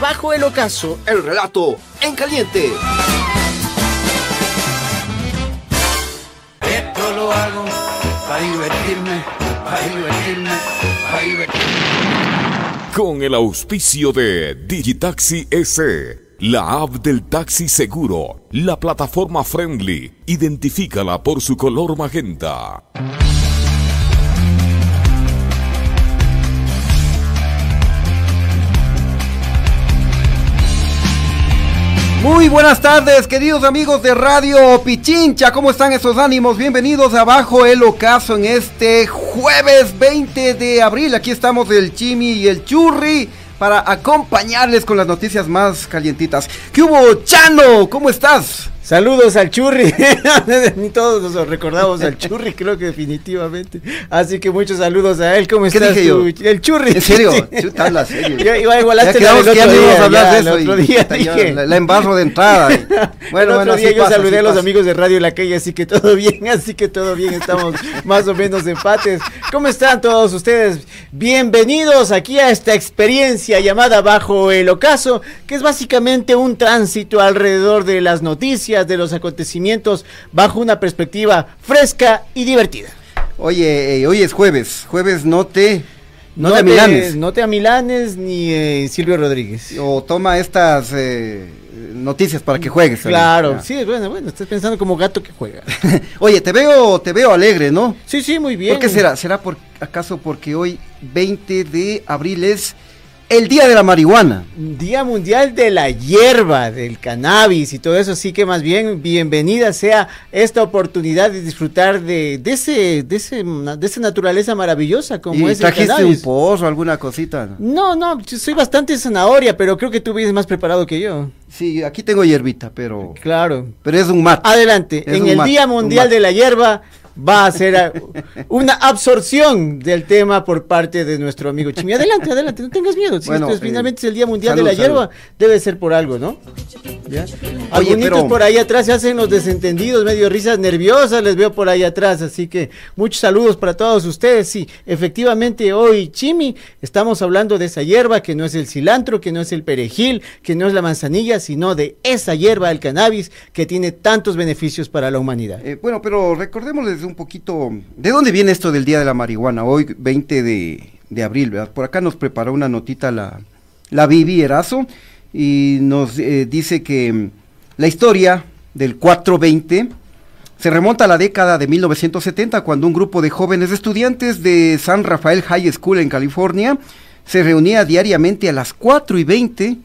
Bajo el ocaso, el relato en caliente. Esto lo hago para divertirme, para divertirme, para divertirme. Con el auspicio de Digitaxi S. La app del taxi seguro, la plataforma friendly, identifícala por su color magenta. Muy buenas tardes, queridos amigos de Radio Pichincha. ¿Cómo están esos ánimos? Bienvenidos a Bajo el Ocaso en este jueves 20 de abril. Aquí estamos el Chimi y el Churri para acompañarles con las noticias más calientitas. ¿Qué hubo, Chano? ¿Cómo estás? Saludos al churri. Ni todos nos recordamos al churri, creo que definitivamente. Así que muchos saludos a él. ¿Cómo estás dije tú? El churri. ¿En serio? Chuta, habla serio. Ya, igual igualaste ya la quedamos que ya otro no íbamos día, a hablar ya, de el eso. otro día dije. la, la embarro de entrada. y- Bueno, el bueno, otro día así yo pasa, saludé a los pasa. amigos de Radio La Calle, así que todo bien, así que todo bien, estamos más o menos empates. ¿Cómo están todos ustedes? Bienvenidos aquí a esta experiencia llamada Bajo el Ocaso, que es básicamente un tránsito alrededor de las noticias, de los acontecimientos, bajo una perspectiva fresca y divertida. Oye, eh, hoy es jueves. Jueves no te. No, te te, amilanes. no te amilanes ni eh, Silvio Rodríguez. O toma estas eh, noticias para que juegues. Claro, Ya. sí, bueno, bueno, estás pensando como gato que juega. Oye, te veo, te veo alegre, ¿no? Sí, sí, muy bien. ¿Por qué será? ¿Será por acaso porque hoy 20 de abril es el día de la marihuana? Día Mundial de la Hierba, del cannabis y todo eso, así que más bien bienvenida sea esta oportunidad de disfrutar de, de ese, de ese, de esa naturaleza maravillosa como ¿Y es el trajiste un cannabis. pozo, alguna cosita? No, no, yo soy bastante zanahoria, pero creo que tú vienes más preparado que yo. Sí, aquí tengo hierbita, pero Claro. pero es un mate. Adelante, Es en un el mate, Día un Mundial de la Hierba va a ser una absorción del tema por parte de nuestro amigo Chimi. Adelante, adelante, no tengas miedo. Si Bueno, esto es- eh, finalmente es el Día Mundial salud, de la salud. Hierba, debe ser por algo, ¿no? ¿Ya? Algunitos pero- por ahí atrás se hacen los desentendidos, medio risas nerviosas, les veo por ahí atrás, así que muchos saludos para todos ustedes. Sí, efectivamente hoy, Chimi, estamos hablando de esa hierba que no es el cilantro, que no es el perejil, que no es la manzanilla, sino de esa hierba, el cannabis, que tiene tantos beneficios para la humanidad. Eh, bueno, pero recordémosles un poquito, ¿de dónde viene esto del Día de la Marihuana? Hoy, 20 de, abril, ¿verdad? Por acá nos preparó una notita la, la Vivi Erazo y nos eh, dice que mm, la historia del 420 se remonta a la década de 1970, cuando un grupo de jóvenes estudiantes de San Rafael High School en California se reunía diariamente a las 4 y 20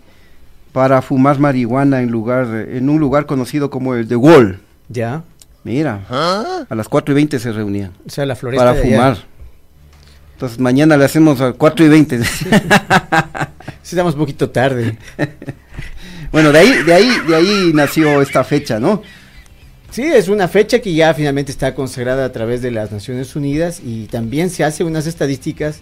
para fumar marihuana en, lugar, en un lugar conocido como el The Wall. ¿Ya? Mira, a las 4 y 20 se reunían O sea, la floresta para de allá. fumar. Entonces mañana le hacemos a 4 y 20. Sí, estamos un poquito tarde. bueno, de ahí, de ahí, de ahí nació esta fecha, ¿no? Sí, es una fecha que ya finalmente está consagrada a través de las Naciones Unidas y también se hace unas estadísticas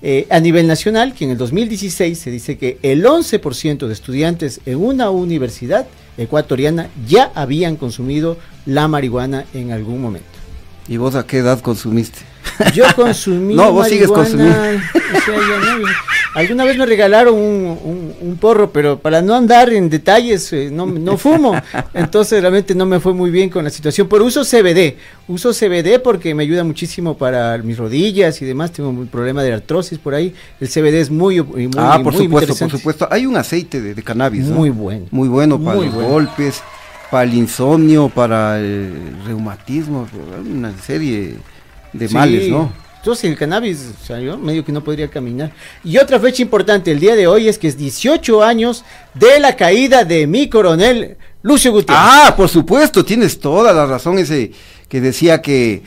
eh, a nivel nacional que en el 2016 se dice que el 11% de estudiantes en una universidad ecuatoriana ya habían consumido la marihuana en algún momento. ¿Y vos a qué edad consumiste? Yo consumí No, vos sigues marihuana, o sea, ya no, alguna vez me regalaron un, un- un porro, pero para no andar en detalles, eh, no, no fumo. Entonces realmente no me fue muy bien con la situación. Pero uso CBD. Uso CBD porque me ayuda muchísimo para mis rodillas y demás. Tengo un problema de artrosis por ahí. El CBD es muy, muy, ah, por muy supuesto, por supuesto. Hay un aceite de, de cannabis, ¿no? Muy bueno. Muy bueno para Muy los bueno. golpes, para el insomnio, para el reumatismo, una serie de Sí. males, ¿no? Entonces el cannabis, o sea, yo medio que no podría caminar. Y otra fecha importante el día de hoy es que es 18 años de la caída de mi coronel Lucio Gutiérrez. Ah, por supuesto, tienes toda la razón ese que decía que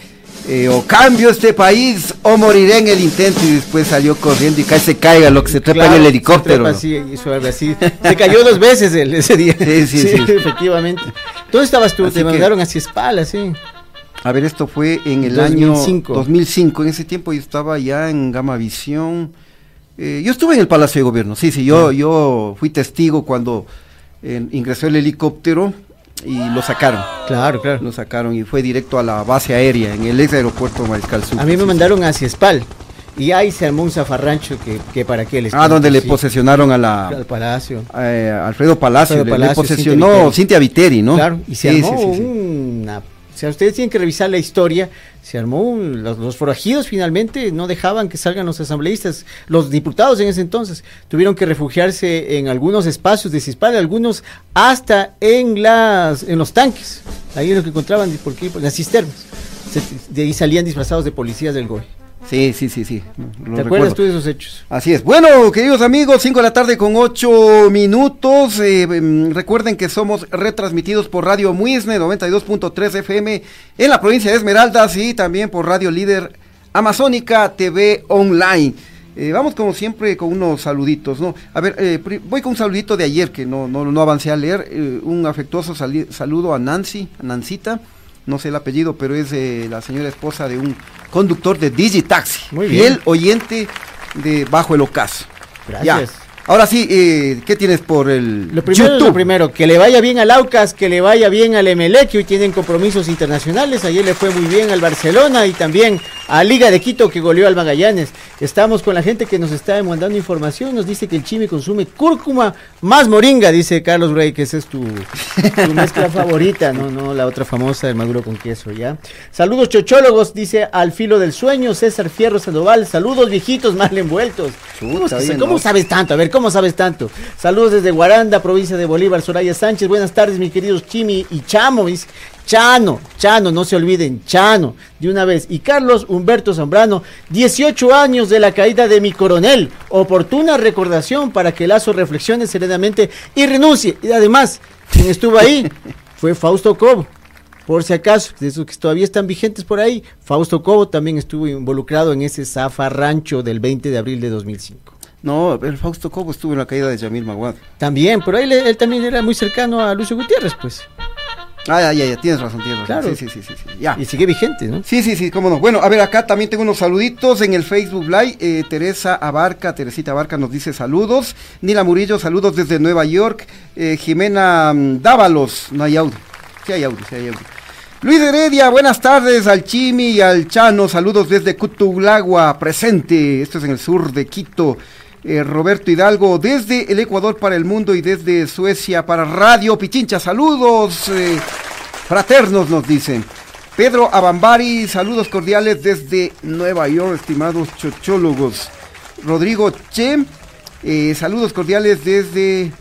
eh, o cambio este país o moriré en el intento y después salió corriendo y casi se caiga lo que se trepa en el helicóptero. Se, así, hizo algo así. se cayó dos veces el, ese día. Sí, sí, sí. efectivamente. ¿Dónde estabas tú? Así Te que- mandaron así espalda, sí. A ver, esto fue en el 2005. año 2005. En ese tiempo yo estaba ya en Gamavisión. Eh, yo estuve en el Palacio de Gobierno. Sí, sí, yo, yo fui testigo cuando eh, ingresó el helicóptero y lo sacaron. Claro, claro. Lo sacaron y fue directo a la base aérea en el ex aeropuerto Mariscal Sur. A mí me Sí, mandaron hacia Espal. Y ahí se armó un zafarrancho que, que para qué les Ah, donde le sí, posesionaron a la al palacio. eh, Alfredo Palacio, Alfredo le- le, Palacio, posesionó Cintia Viteri. Cintia Viteri, ¿no? Claro, y se Sí, armó sí, sí, sí. una... O sea, ustedes tienen que revisar la historia. Se armó un- los, forajidos finalmente no dejaban que salgan los asambleístas. Los diputados en ese entonces tuvieron que refugiarse en algunos espacios de Cispal, algunos hasta en las en los tanques. Ahí es lo que encontraban por aquí, por las cisternas. De ahí salían disfrazados de policías del GOE. Sí, sí, sí, sí. lo ¿Te recuerdo. acuerdas tú de esos hechos? Así es. Bueno, queridos amigos, 5 de la tarde con 8 minutos. Eh, mm, recuerden que somos retransmitidos por Radio Muisne 92.3 FM en la provincia de Esmeraldas y también por Radio Líder Amazónica TV Online. Eh, vamos como siempre con unos saluditos, ¿no? A ver, eh, voy con un saludito de ayer que no, no, no avancé a leer. eh, un afectuoso saludo a Nancy, a Nancita. No sé el apellido, pero es eh, la señora esposa de un conductor de Digitaxi. Muy fiel bien. oyente de Bajo el Ocaso. Gracias. Ya. Ahora sí, eh, ¿qué tienes por el Lo primero YouTube? lo primero, que le vaya bien al Aucas, que le vaya bien al Emelec, que hoy tienen compromisos internacionales. Ayer le fue muy bien al Barcelona y también a Liga de Quito que goleó al Magallanes. Estamos con la gente que nos está mandando información. Nos dice que el Chimi consume cúrcuma más moringa, dice Carlos Rey, que esa es tu, tu mezcla favorita, no, no la otra famosa del maduro con queso, ¿ya? Saludos chochólogos, dice al filo del sueño, César Fierro Sandoval. Saludos viejitos mal envueltos. ¿Cómo, sabes tanto? A ver, ¿cómo sabes tanto? Saludos desde Guaranda, provincia de Bolívar, Soraya Sánchez. Buenas tardes, mis queridos Chimi y Chamo. Chano, Chano, no se olviden, Chano, de una vez. Y Carlos Humberto Zambrano, 18 años de la caída de mi coronel. Oportuna recordación para que Lazo reflexione serenamente y renuncie. Y además, quien estuvo ahí fue Fausto Cobo. Por si acaso, de esos que todavía están vigentes por ahí, Fausto Cobo también estuvo involucrado en ese zafarrancho del 20 de abril de 2005. No, el Fausto Cobo estuvo en la caída de Yamil Maguad. También, pero él, él también era muy cercano a Lucio Gutiérrez, pues. Ah, ya, ya, ya, tienes razón, tienes razón. Claro. Sí, sí, sí, sí, sí, ya. Y sigue vigente, ¿no? Sí, sí, sí, cómo no. Bueno, a ver, acá también tengo unos saluditos en el Facebook Live. Eh, Teresa Abarca, Teresita Abarca nos dice saludos. Nila Murillo, saludos desde Nueva York. Eh, Jimena mm, Dávalos, no hay audio. Sí hay audio, sí hay audio. Luis Heredia, buenas tardes al Chimi y al Chano, saludos desde Cutulagua, presente, esto es en el sur de Quito. Eh, Roberto Hidalgo, desde el Ecuador para el mundo y desde Suecia para Radio Pichincha, saludos eh, fraternos nos dicen. Pedro Abambari, saludos cordiales desde Nueva York, estimados chochólogos. Rodrigo Che, eh, saludos cordiales desde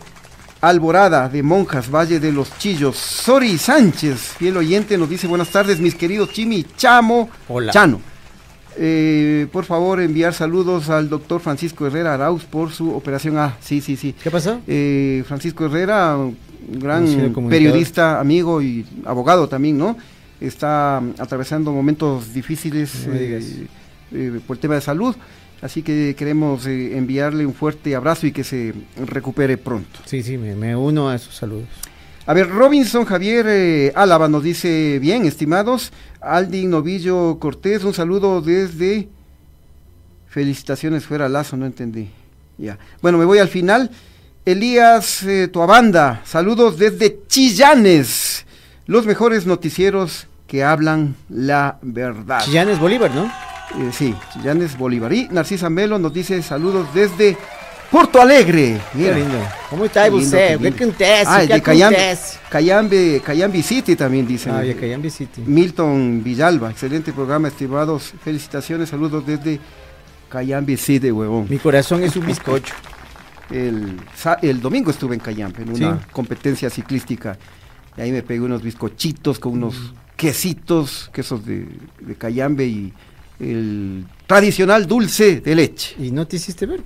Alborada de Monjas, Valle de los Chillos. Sori Sánchez, fiel oyente, nos dice buenas tardes, mis queridos Chimi Chamo. Hola. Chano. Eh, por favor, enviar saludos al doctor Francisco Herrera Arauz por su operación A. Sí, sí, sí. ¿Qué pasó? Eh, Francisco Herrera, gran periodista, amigo y abogado también, ¿no? Está atravesando momentos difíciles No eh, eh, por el tema de salud, así que queremos enviarle un fuerte abrazo y que se recupere pronto. Sí, sí, me, me uno a esos saludos. A ver, Robinson Javier eh, Álava nos dice, bien, estimados, Aldin Novillo Cortés, un saludo desde... Felicitaciones fuera Lazo, no entendí. Ya. Bueno, me voy al final. Elías eh, Tuabanda, saludos desde Chillanes, los mejores noticieros que hablan la verdad. Chillanes Bolívar, ¿no? Eh, sí, Chillanes Bolívar. Y Narcisa Melo nos dice saludos desde Porto Alegre. Mira. Qué lindo. ¿Cómo está Qué lindo, qué ¿Qué lindo. acontece? Ah, ¿Qué de Cayambe, acontece? Cayambe, Cayambe City también dicen. Ah, ya Cayambe City. Milton Villalba, excelente programa, estimados. Felicitaciones, saludos desde Cayambe City, huevón. Mi corazón es un bizcocho. El, el domingo estuve en Cayambe, en una Sí. competencia ciclística. Y ahí me pegué unos bizcochitos con unos Mm. quesitos, quesos de, de Cayambe y el tradicional dulce de leche. ¿Y no te hiciste ver?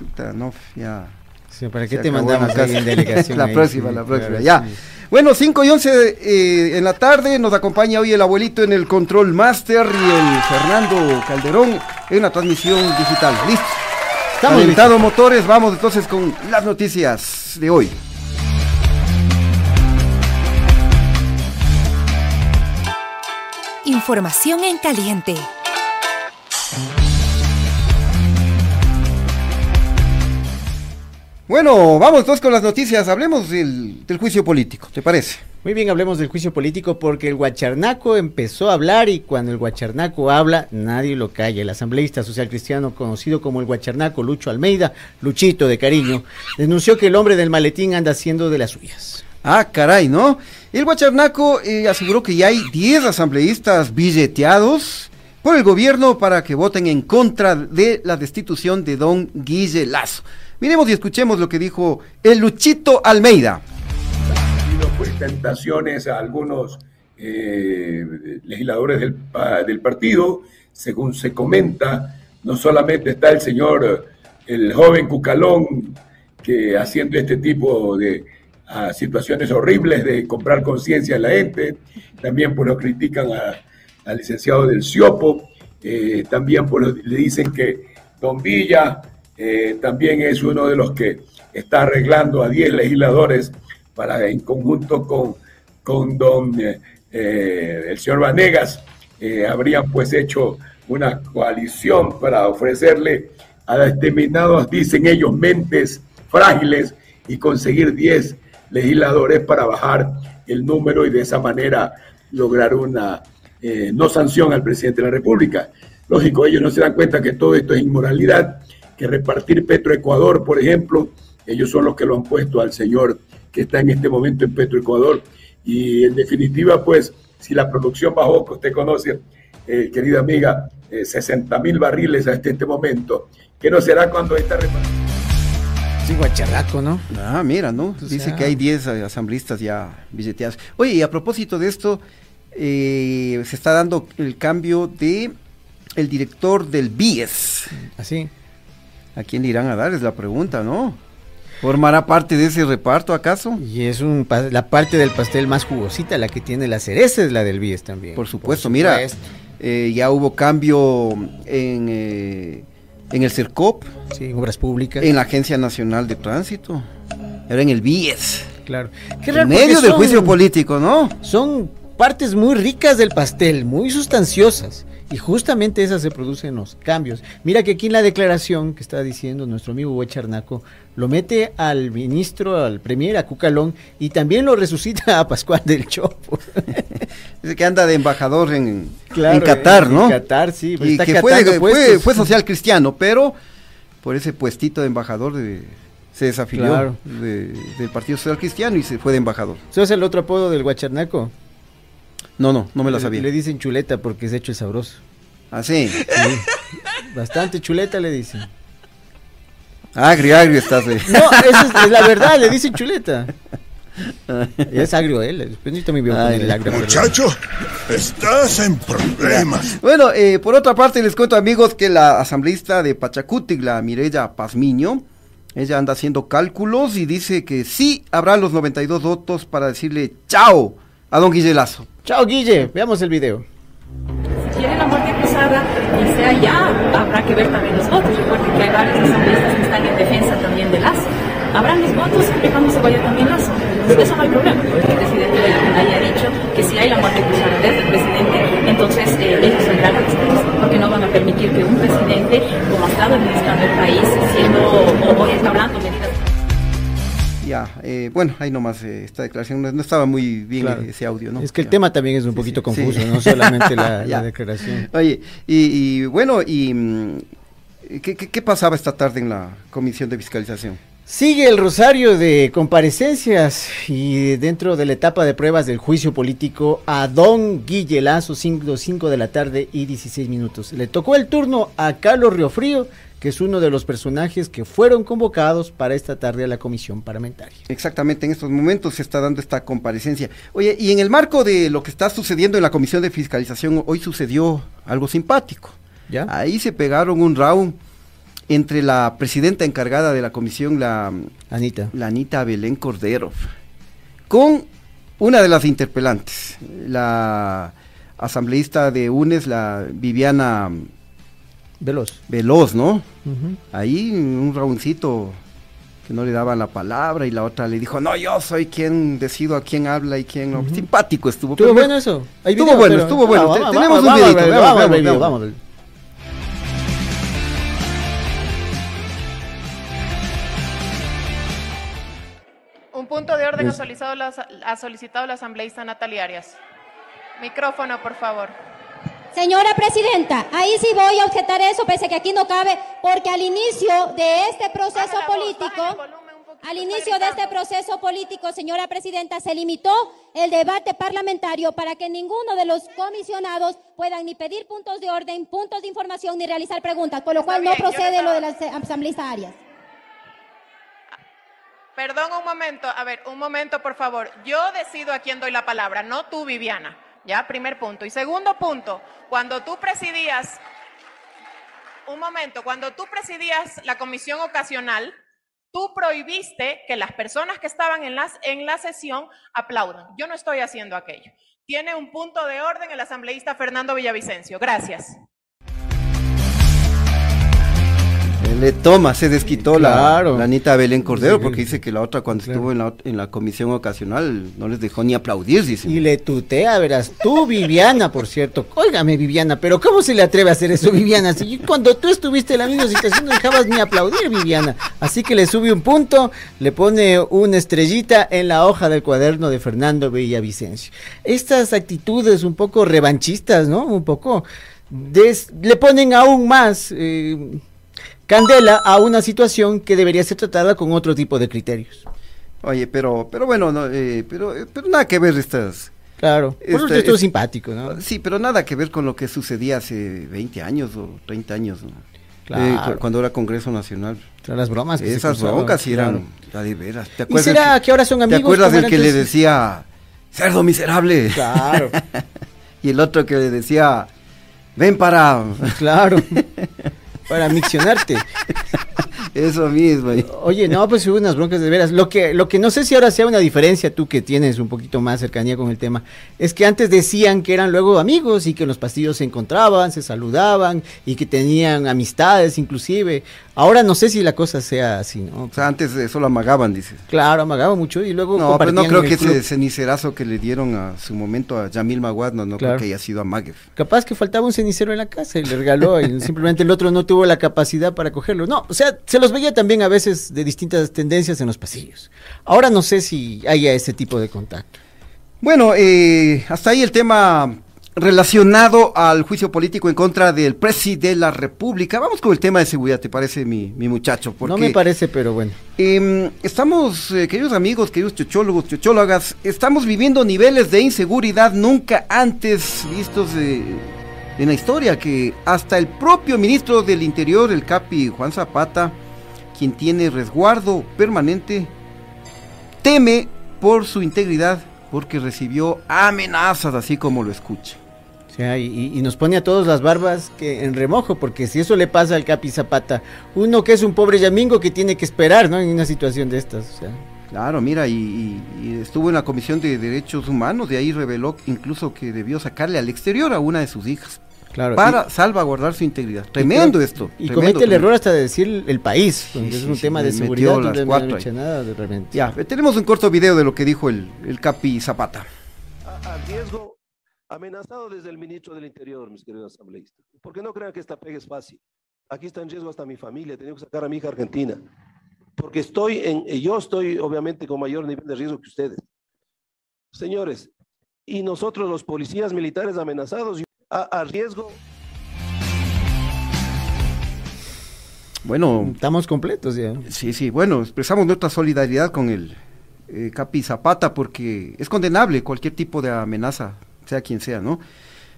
Chuta, no, ya Sí, ¿Para qué Se te mandamos la ahí en casa. delegación? la ahí? próxima, Sí, la próxima, claro, ya. sí. Bueno, 5 y 11 eh, en la tarde nos acompaña hoy el abuelito en el Control Master y el Fernando Calderón en una transmisión digital. Listo. Estamos Calentado motores, vamos entonces con las noticias de hoy. Información en caliente. Bueno, vamos entonces con las noticias. Hablemos del, del juicio político, ¿te parece? Muy bien, hablemos del juicio político porque el guacharnaco empezó a hablar y cuando el guacharnaco habla, nadie lo calla. El asambleísta social cristiano conocido como el guacharnaco, Lucho Almeida, Luchito de cariño, denunció que el hombre del maletín anda haciendo de las suyas. Ah, caray, ¿no? El Guacharnaco eh, aseguró que ya hay 10 asambleístas billeteados por el gobierno para que voten en contra de la destitución de don Guille Lazo. Miremos y escuchemos lo que dijo el Luchito Almeida. habido pues a algunos eh, legisladores del, del partido, según se comenta, no solamente está el señor, el joven Cucalón, que haciendo este tipo de situaciones horribles de comprar conciencia en la gente, también pues lo critican a- al licenciado del Ciopo, eh, también pues le dicen que Don Villa eh, también es uno de los que está arreglando a 10 legisladores para en conjunto con, con don eh, eh, el señor Vanegas habrían pues hecho una coalición para ofrecerle a determinados, dicen ellos, mentes frágiles y conseguir 10 legisladores para bajar el número y de esa manera lograr una no sanción al presidente de la República. Lógico, ellos no se dan cuenta que todo esto es inmoralidad, que repartir Petroecuador, por ejemplo, ellos son los que lo han puesto al señor que está en este momento en Petroecuador. Y en definitiva, pues, si la producción bajó, que usted conoce, eh, querida amiga, eh, 60 mil barriles hasta este momento, ¿qué no será cuando esta repartición? Sí, ¿no? Ah, mira, ¿no? O Dice sea- que hay 10 eh, asambleístas ya billeteados. Oye, y a propósito de esto, eh, se está dando el cambio de el director del BIES. Así. ¿A quién le irán a dar? Es la pregunta, ¿no? ¿Formará parte de ese reparto acaso? Y es un pa- la parte del pastel más jugosita, la que tiene la cereza es la del BIES también. Por supuesto, mira, supuesto. eh, ya hubo cambio en, eh, en el CERCOP, Sí, obras públicas. en la Agencia Nacional de Tránsito, ahora en el BIES. Claro. Qué En medio del juicio político, ¿no? Son partes muy ricas del pastel, muy sustanciosas. Y justamente esas se producen los cambios. Mira que aquí en la declaración que está diciendo nuestro amigo Huecharnaco, lo mete al ministro, al premier, a Cucalón, y también lo resucita a Pascual del Chopo. Dice que anda de embajador en, Claro, en Qatar, en ¿no? Qatar, sí, pues Y está que fue, fue, fue social cristiano, pero por ese puestito de embajador de- se desafilió Claro. de- del Partido Social Cristiano y se fue de embajador. ¿Sabes el otro apodo del Huacharnaco? No, no, no me la Le- sabía. Le dicen chuleta porque es hecho el sabroso. Así. Sí, bastante chuleta le dicen. Agrio, agrio estás. eh. No, eso es, es la verdad, le dicen chuleta. Es agrio él, después necesito mi el agrio. Muchacho, estás en problemas. Bueno, eh, por otra parte les cuento amigos que la asambleísta de Pachacutic, la Mireya Pazmiño, ella anda haciendo cálculos y dice que sí habrá los 92 votos para decirle chao a don Guille Lazo. Chao Guille, veamos el video. quiere la muerte cruzada y sea ya, habrá que ver también los votos. Recuerden que hay varios asambleístas que están en defensa también de Lazo. Habrán los votos y cuando se vaya también Lazo. Por eso no hay problema, el presidente de la haya dicho que si hay la muerte cruzada desde el presidente, entonces eh, ellos tendrán que respetar, porque no van a permitir que un presidente, como ha estado administrando el país, siendo o, o entablando medidas Ya, eh, bueno, ahí nomás eh, esta declaración, no, no estaba muy bien Claro. ese audio, ¿no? Es que el Ya. tema también es un Sí, poquito sí, confuso, sí. no solamente la, declaración. Oye, y, y bueno, y mm, ¿qué, qué, qué pasaba esta tarde en la comisión de fiscalización? Sigue el rosario de comparecencias y dentro de la etapa de pruebas del juicio político a don Guille Lazo, 5 de la tarde y 16 minutos. Le tocó el turno a Carlos Riofrío, que es uno de los personajes que fueron convocados para esta tarde a la comisión parlamentaria. Exactamente, en estos momentos se está dando esta comparecencia. Oye, y en el marco de lo que está sucediendo en la comisión de fiscalización, hoy sucedió algo simpático. ¿Ya? Ahí se pegaron un round entre la presidenta encargada de la comisión, la, Anita. la Anita Belén Cordero, con una de las interpelantes, la asambleísta de UNES, la Viviana Veloz. Veloz, ¿no? Ahí un raboncito que no le daban la palabra y la otra le dijo, no, yo soy quien decido a quién habla y quién no. Simpático estuvo. ¿Estuvo bueno eso? ¿Hay Estuvo video? bueno, Pero- estuvo bueno. Ah, vamos, tenemos vamos, un videito, vamos, vamos. Un punto de orden ha solicitado, la, ha solicitado la asambleísta Natalia Arias. Micrófono, por favor. Señora Presidenta, ahí sí voy a objetar eso, pese a que aquí no cabe, porque al inicio de este proceso voz, político, al inicio de este proceso político, señora Presidenta, se limitó el debate parlamentario para que ninguno de los comisionados puedan ni pedir puntos de orden, puntos de información, ni realizar preguntas, por lo cual no bien, procede lo de estaba- la asambleísta Arias. Perdón un momento, a ver, un momento, por favor. Yo decido a quién doy la palabra, no tú, Viviana. Ya, primer punto. Y segundo punto, cuando tú presidías, un momento, cuando tú presidías la comisión ocasional, tú prohibiste que las personas que estaban en, las, en la sesión aplaudan. Yo no estoy haciendo aquello. Tiene un punto de orden el asambleísta Fernando Villavicencio. Gracias. Le toma, se desquitó Claro. la, la Anita Belén Cordero Sí, porque dice que la otra cuando Claro. estuvo en la, en la comisión ocasional no les dejó ni aplaudir, dice. Y le tutea, verás, tú Viviana, por cierto. Óigame Viviana, pero ¿cómo se le atreve a hacer eso Viviana? Si cuando tú estuviste en la misma situación no dejabas ni aplaudir Viviana. Así que le sube un punto, le pone una estrellita en la hoja del cuaderno de Fernando Villavicencio. Estas actitudes un poco revanchistas, ¿no? Un poco des- le ponen aún más eh, candela a una situación que debería ser tratada con otro tipo de criterios. Oye, pero, pero bueno, no, eh, pero, eh, pero nada que ver estas. Claro, por eso estuvo es- simpático, ¿no? Sí, pero nada que ver con lo que sucedía hace 20 años o 30 años, ¿no? Claro. Eh, cu- cuando era Congreso Nacional. Tras las bromas. que Esas broncas sí eran claro. la de veras. ¿Te ¿Y acuerdas será que ahora son amigos ¿Te acuerdas del que le decía, cerdo miserable? Claro, y el otro que le decía, ven para... claro. Para miccionarte. Eso mismo. Oye, no, pues hubo unas broncas de veras. Lo que, lo que no sé si ahora sea una diferencia, tú que tienes un poquito más cercanía con el tema, es que antes decían que eran luego amigos y que en los pasillos se encontraban, se saludaban y que tenían amistades inclusive. Ahora no sé si la cosa sea así, ¿no? O sea, antes eso lo amagaban, dice. Claro, amagaba mucho y luego No, pero no compartían creo que club. ese cenicerazo que le dieron a su momento a Yamil Maguad, no, no Claro. creo que haya sido amague. Capaz que faltaba un cenicero en la casa y le regaló y simplemente el otro no tuvo la capacidad para cogerlo. No, o sea, se los veía también a veces de distintas tendencias en los pasillos. Ahora no sé si haya ese tipo de contacto. Bueno, eh, hasta ahí el tema relacionado al juicio político en contra del presidente de la República. Vamos con el tema de seguridad, ¿te parece, mi, mi muchacho? Porque, No me parece, pero bueno. Em, estamos, eh, queridos amigos, queridos chochólogos, chochólogas, estamos viviendo niveles de inseguridad nunca antes vistos eh, en la historia, que hasta el propio ministro del Interior, el Capi Juan Zapata, quien tiene resguardo permanente, teme por su integridad porque recibió amenazas, así como lo escucha. O sea, y, nos pone a todos las barbas que en remojo, porque si eso le pasa al Capi Zapata, uno que es un pobre yamingo que tiene que esperar, ¿no? En una situación de estas. O sea, Claro, mira, y, y- y estuvo en la Comisión de Derechos Humanos, de ahí reveló incluso que debió sacarle al exterior a una de sus hijas claro. para salvaguardar su integridad. y- Tremendo y- esto. Y tremendo, comete el tremendo. error hasta de decir el país, porque Sí, es sí, un sí, tema de le metió seguridad, las no cuatro echa nada de repente. Ya, eh, tenemos un corto video de lo que dijo el, el Capi Zapata. a, a riesgo amenazado desde el ministro del Interior, mis queridos asambleístas. Porque no crean que esta pega es fácil. Aquí está en riesgo hasta mi familia, tengo que sacar a mi hija argentina. Porque estoy en, eh, yo estoy obviamente con mayor nivel de riesgo que ustedes. Señores, y nosotros los policías militares amenazados a, a riesgo Bueno, Estamos completos ya. sí, sí, bueno, expresamos nuestra solidaridad con el eh, Capi Zapata porque es condenable cualquier tipo de amenaza, sea quien sea, ¿no?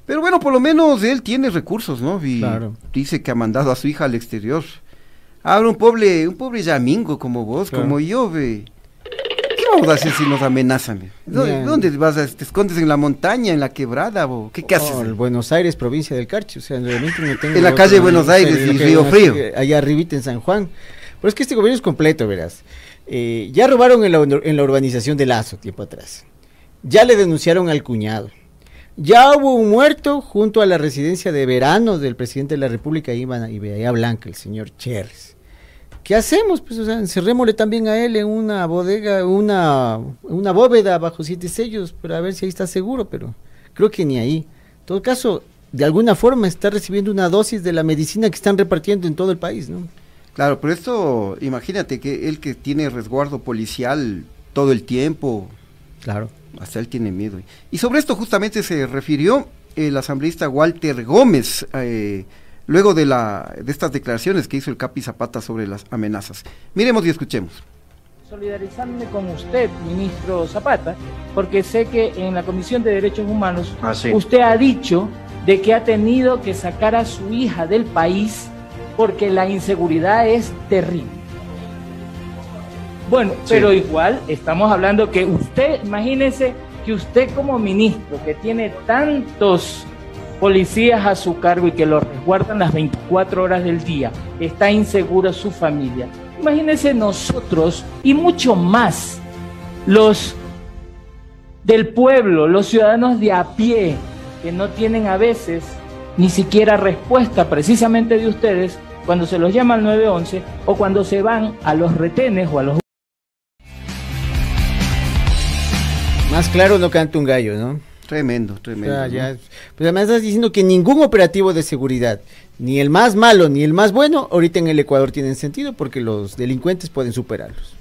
Pero bueno, por lo menos él tiene recursos, ¿no? Y Claro. dice que ha mandado a su hija al exterior. Ahora un pobre, un pobre yamingo como vos, Claro. como yo, ve. ¿Qué vamos a hacer si nos amenazan? ¿Dónde, vas a, te escondes en la montaña, en la quebrada? o ¿Qué, qué haces? Oh, el Buenos Aires, provincia del Carchi, o sea, realmente no tengo En la calle Buenos no sé, Aires en y Río Buenos Frío. Allá arribita en San Juan. Pero es que este gobierno es completo, verás. Eh, ya robaron en la, en la urbanización de Lazo tiempo atrás. Ya le denunciaron al cuñado. Ya hubo un muerto junto a la residencia de verano del presidente de la República, Iván Bahía Blanca, el señor Cherres. ¿Qué hacemos? Pues, o sea, encerrémosle también a él en una bodega, una, una bóveda bajo siete sellos, para ver si ahí está seguro, pero creo que ni ahí. En todo caso, de alguna forma está recibiendo una dosis de la medicina que están repartiendo en todo el país, ¿no? Claro, pero esto, imagínate que él que tiene resguardo policial todo el tiempo, Claro. hasta él tiene miedo. Y sobre esto justamente se refirió el asambleísta Walter Gómez, eh, luego de, la, de estas declaraciones que hizo el Capi Zapata sobre las amenazas. Miremos y escuchemos. solidarizarme con usted, ministro Zapata, porque sé que en la Comisión de Derechos Humanos Ah, sí. usted ha dicho de que ha tenido que sacar a su hija del país porque la inseguridad es terrible. Bueno, Sí. pero igual estamos hablando que usted, imagínese que usted como ministro que tiene tantos policías a su cargo y que lo resguardan las 24 horas del día, está insegura su familia. Imagínense nosotros y mucho más los del pueblo, los ciudadanos de a pie, que no tienen a veces ni siquiera respuesta precisamente de ustedes cuando se los llama al 911 o cuando se van a los retenes o a los Más claro no canta un gallo, ¿no? Tremendo, O tremendo. sea, ¿no? ya- pues además estás diciendo que ningún operativo de seguridad, ni el más malo ni el más bueno, ahorita en el Ecuador tienen sentido porque los delincuentes pueden superarlos.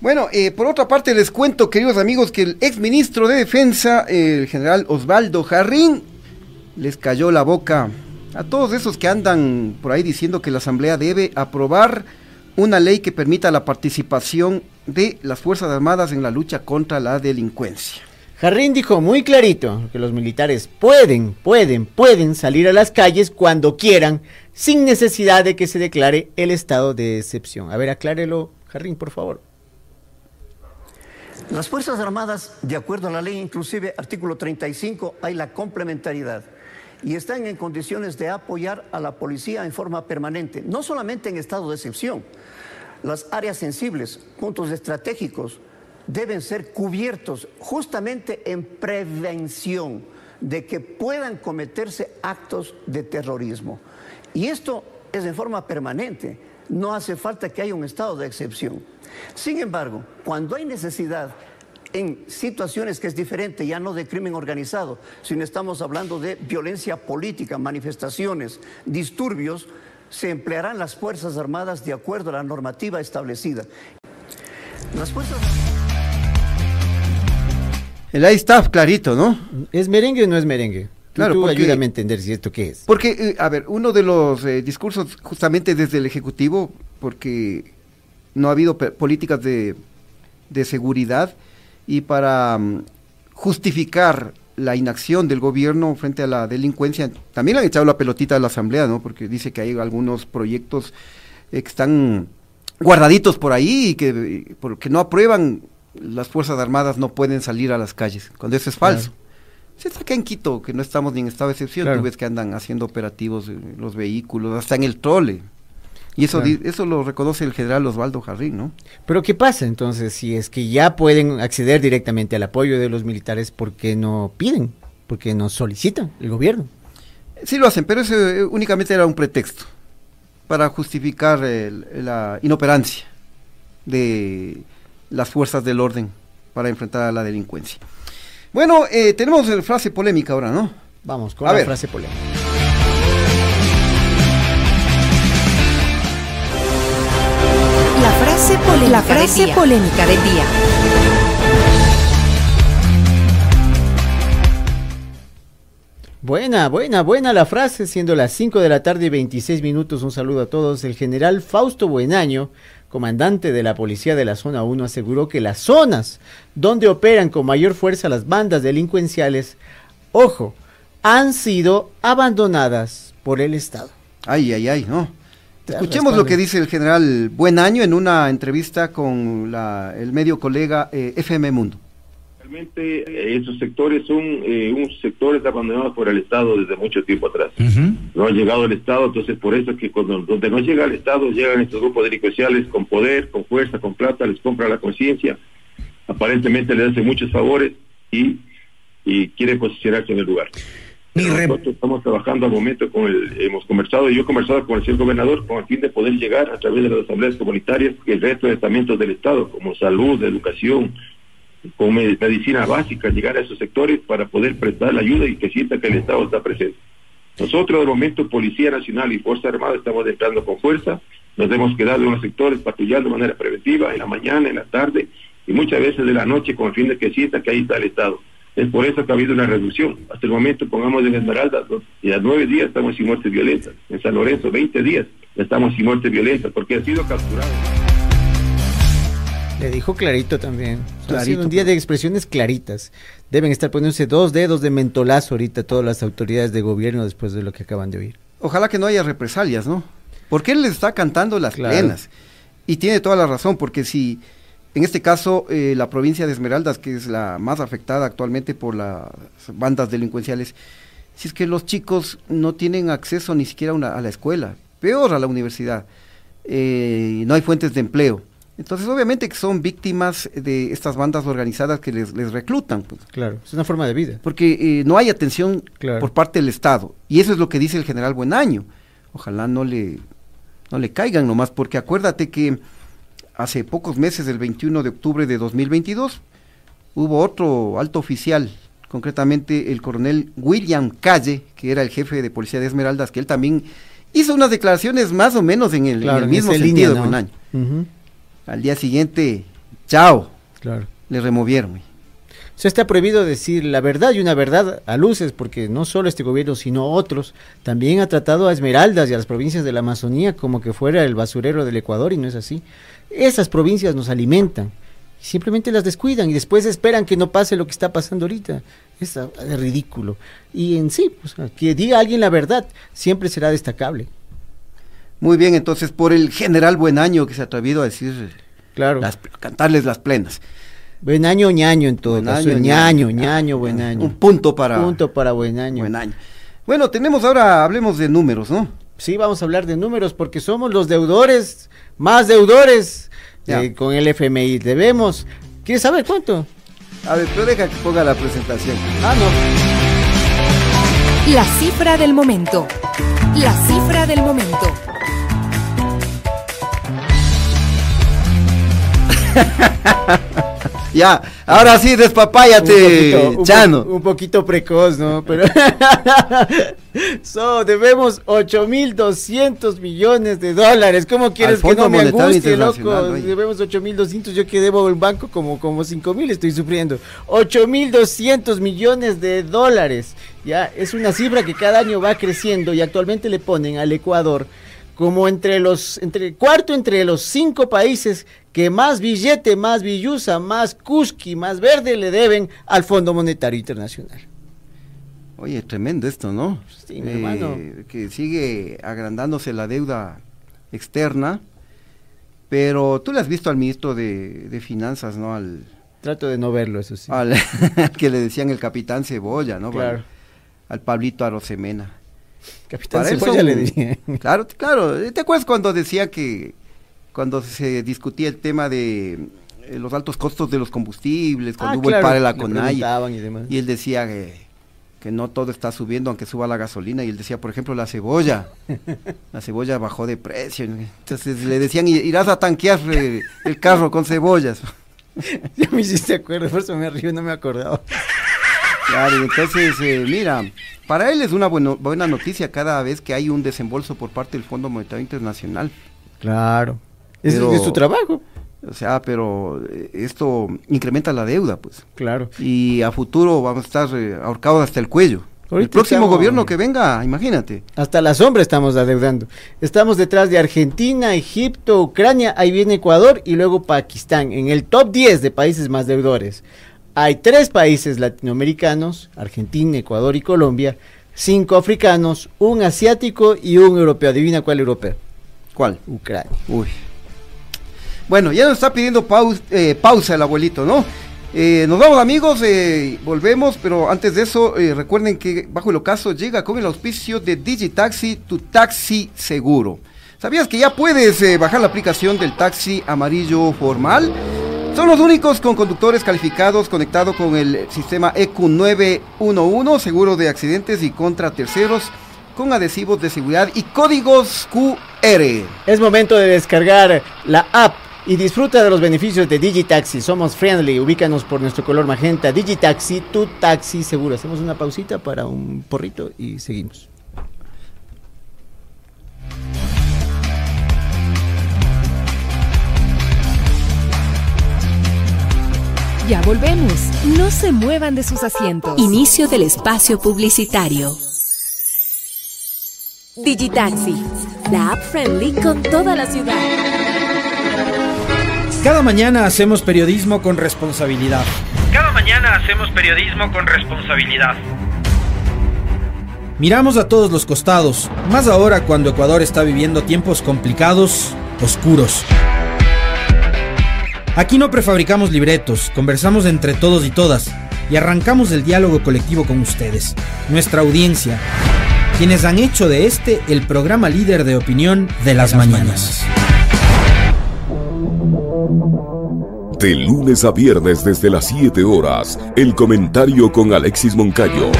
Bueno, eh, por otra parte les cuento, queridos amigos, que el exministro de Defensa, el general Osvaldo Jarrín, les cayó la boca a todos esos que andan por ahí diciendo que la Asamblea debe aprobar una ley que permita la participación de las Fuerzas Armadas en la lucha contra la delincuencia. Jarrín dijo muy clarito que los militares pueden, pueden, pueden salir a las calles cuando quieran, sin necesidad de que se declare el estado de excepción. A ver, aclárelo, Jarrín, por favor. Las Fuerzas Armadas, de acuerdo a la ley, inclusive artículo 35, hay la complementariedad y están en condiciones de apoyar a la policía en forma permanente, no solamente en estado de excepción. Las áreas sensibles, puntos estratégicos, deben ser cubiertos justamente en prevención de que puedan cometerse actos de terrorismo. Y esto es en forma permanente, no hace falta que haya un estado de excepción. Sin embargo, cuando hay necesidad en situaciones que es diferente, ya no de crimen organizado, sino estamos hablando de violencia política, manifestaciones, disturbios, se emplearán las Fuerzas Armadas de acuerdo a la normativa establecida. Las Fuerzas El ahí está clarito, ¿no? ¿Es merengue o no es merengue? Claro, Tú porque- ayúdame a entender si esto qué es. Porque, eh, a ver, uno de los eh, discursos justamente desde el Ejecutivo, porque no ha habido políticas de, de seguridad y para mm, justificar la inacción del gobierno frente a la delincuencia, también le han echado la pelotita a la Asamblea, ¿no? Porque dice que hay algunos proyectos eh, que están guardaditos por ahí y que porque no aprueban, las Fuerzas Armadas no pueden salir a las calles, cuando eso es falso. Se está acá en Quito, que no estamos ni en estado de excepción, Claro. tú ves que andan haciendo operativos eh, los vehículos, hasta en el trole. Y eso, Claro. eso lo reconoce el general Osvaldo Jarrín, ¿no? Pero ¿qué pasa entonces si es que ya pueden acceder directamente al apoyo de los militares, ¿por qué no piden? ¿Por qué no solicitan el gobierno? Sí lo hacen, pero eso eh, únicamente era un pretexto para justificar el- la inoperancia de las fuerzas del orden para enfrentar a la delincuencia. Bueno, eh, tenemos la frase polémica ahora, ¿no? Vamos con A la ver. frase polémica. La frase polémica, la frase del día. polémica del día. Buena, buena, buena la frase, siendo las 5 de la tarde y 26 minutos. Un saludo a todos. El general Fausto Buenaño, comandante de la policía de la zona 1, aseguró que las zonas donde operan con mayor fuerza las bandas delincuenciales, ojo, han sido abandonadas por el Estado. Ay, ay, ay, ¿no? Escuchemos lo que dice el general Buen Año en una entrevista con la, el medio colega eh, FM Mundo. Realmente eh, esos sectores son eh, unos sectores abandonados por el Estado desde mucho tiempo atrás. No ha llegado el Estado, entonces por eso es que cuando, donde no llega el Estado llegan estos grupos delincuenciales con poder, con fuerza, con plata, les compra la conciencia, aparentemente les hace muchos favores y, y quiere posicionarse en el lugar. Nosotros estamos trabajando al momento con el, hemos conversado, yo he conversado con el señor gobernador con el fin de poder llegar a través de las asambleas comunitarias y el resto de estamentos del Estado, como salud, educación, con me- medicina básica, llegar a esos sectores para poder prestar la ayuda y que sienta que el Estado está presente. Nosotros, de momento, Policía Nacional y Fuerza Armada estamos entrando con fuerza, nos hemos quedado en los sectores patrullando de manera preventiva, en la mañana, en la tarde y muchas veces de la noche con el fin de que sienta que ahí está el Estado. Es por eso que ha habido una reducción. Hasta el momento, pongamos en Esmeralda, y a nueve días estamos sin muertes violentas. En San Lorenzo, 20 días estamos sin muertes violentas porque ha sido capturado. Le dijo clarito también. Ha Clarito, sido un día de expresiones claritas. Deben estar poniéndose dos dedos de mentolazo ahorita todas las autoridades de gobierno después de lo que acaban de oír. Ojalá que no haya represalias, ¿no? Porque él le está cantando las Claro. plenas. Y tiene toda la razón, porque si, en este caso, eh, la provincia de Esmeraldas, que es la más afectada actualmente por las bandas delincuenciales, si es que los chicos no tienen acceso ni siquiera a, una- a la escuela, peor a la universidad, eh, no hay fuentes de empleo. Entonces, obviamente que son víctimas de estas bandas organizadas que les, les reclutan. pues. Claro, es una forma de vida. Porque eh, no hay atención Claro. por parte del Estado. Y eso es lo que dice el general Buenaño. Ojalá no le, no le caigan nomás, porque acuérdate que hace pocos meses, el 21 de octubre de 2022, hubo otro alto oficial, concretamente el coronel William Calle, que era el jefe de policía de Esmeraldas, que él también hizo unas declaraciones más o menos en el, en mismo sentido línea, de ¿no? Buenaño. Al día siguiente, chao, Claro. le removieron. O sea, está prohibido decir la verdad y una verdad a luces, porque no solo este gobierno, sino otros, también ha tratado a Esmeraldas y a las provincias de la Amazonía como que fuera el basurero del Ecuador y no es así. Esas provincias nos alimentan, simplemente las descuidan y después esperan que no pase lo que está pasando ahorita. Es ah, de ridículo. Y en sí, pues, que diga alguien la verdad siempre será destacable. Muy bien, entonces por el general Buenaño que se ha atrevido a decir, Claro. las- cantarles las plenas. Buen año, ñaño en todo Buen caso. año, ñaño, ñaño. ñaño, buen año. Un punto para Punto para buen año. buen año. Bueno, tenemos ahora, hablemos de números, ¿no? Sí, vamos a hablar de números porque somos los deudores, más deudores eh, con el FMI. Debemos. ¿Quieres saber cuánto? A ver, pero deja que ponga la presentación. Ah, no. La cifra del momento. La cifra del momento. Ya, ahora sí, despapáyate, un poquito, un Chano. po- un poquito precoz, ¿no? Pero so, debemos 8.200 millones de dólares. ¿Cómo quieres que no me angustie, loco? Oye. Debemos 8.200, yo que debo al banco como, como 5.000, estoy sufriendo. 8.200 millones de dólares. Ya, es una cifra que cada año va creciendo y actualmente le ponen al Ecuador como entre los, entre cuarto entre los cinco países que más billete, más billusa, más cusqui, más verde le deben al Fondo Monetario Internacional. Oye, tremendo esto, ¿no? Sí, mi hermano. Que sigue agrandándose la deuda externa, pero tú le has visto al ministro de, de Finanzas, ¿no? Al, Trato de no verlo, eso sí. al que le decían el capitán Cebolla, ¿no? Claro. Al, al Pablito Arosemena. Capitán Para él Cebolla son- le diría. Claro, claro. ¿Te acuerdas cuando decía que cuando se discutía el tema de eh, los altos costos de los combustibles, cuando Ah, hubo claro, el paro de la preguntaban y demás. y él decía que, que no todo está subiendo aunque suba la gasolina, y él decía, por ejemplo, la cebolla, la cebolla bajó de precio, entonces le decían, "I- irás a tanquear eh, el carro con cebollas. Ya me hiciste acuerdo, por eso me río, no me acordaba. Claro, entonces, eh, mira, para él es una bueno- buena noticia cada vez que hay un desembolso por parte del Fondo Monetario Internacional. Claro. Pero- es su trabajo. O sea, pero eh, esto incrementa la deuda, pues. Claro. Y a futuro vamos a estar eh, ahorcados hasta el cuello. el próximo estamos- gobierno que venga, imagínate. Hasta la sombra estamos adeudando. Estamos detrás de Argentina, Egipto, Ucrania, ahí viene Ecuador y luego Pakistán, en el top 10 de países más deudores. Hay tres países latinoamericanos, Argentina, Ecuador y Colombia, cinco africanos, un asiático y un europeo. Adivina cuál europeo. ¿Cuál? Ucrania. Uy. Bueno, ya nos está pidiendo paus- eh, pausa el abuelito, ¿no? Eh, nos vamos amigos, eh, volvemos, pero antes de eso eh, recuerden que Bajo el Ocaso llega con el auspicio de Digitaxi, tu taxi seguro. ¿Sabías que ya puedes bajar la aplicación del taxi amarillo formal? Son los únicos con conductores calificados conectados con el sistema E EQ911, seguro de accidentes y contra terceros, con adhesivos de seguridad y códigos QR. Es momento de descargar la app y disfruta de los beneficios de Digitaxi. Somos friendly, ubícanos por nuestro color magenta. Digitaxi, tu taxi seguro. Hacemos una pausita para un porrito y seguimos. Ya volvemos. No se muevan de sus asientos. Inicio del espacio publicitario. Digitaxi, la app friendly con toda la ciudad. Cada mañana hacemos periodismo con responsabilidad. Cada mañana hacemos periodismo con responsabilidad. Miramos a todos los costados, más ahora cuando Ecuador está viviendo tiempos complicados, oscuros. Aquí no prefabricamos libretos, conversamos entre todos y todas y arrancamos el diálogo colectivo con ustedes, nuestra audiencia, quienes han hecho de este el programa líder de opinión de las, mañanas. De lunes a viernes desde las 7 horas, el comentario con Alexis Moncayo.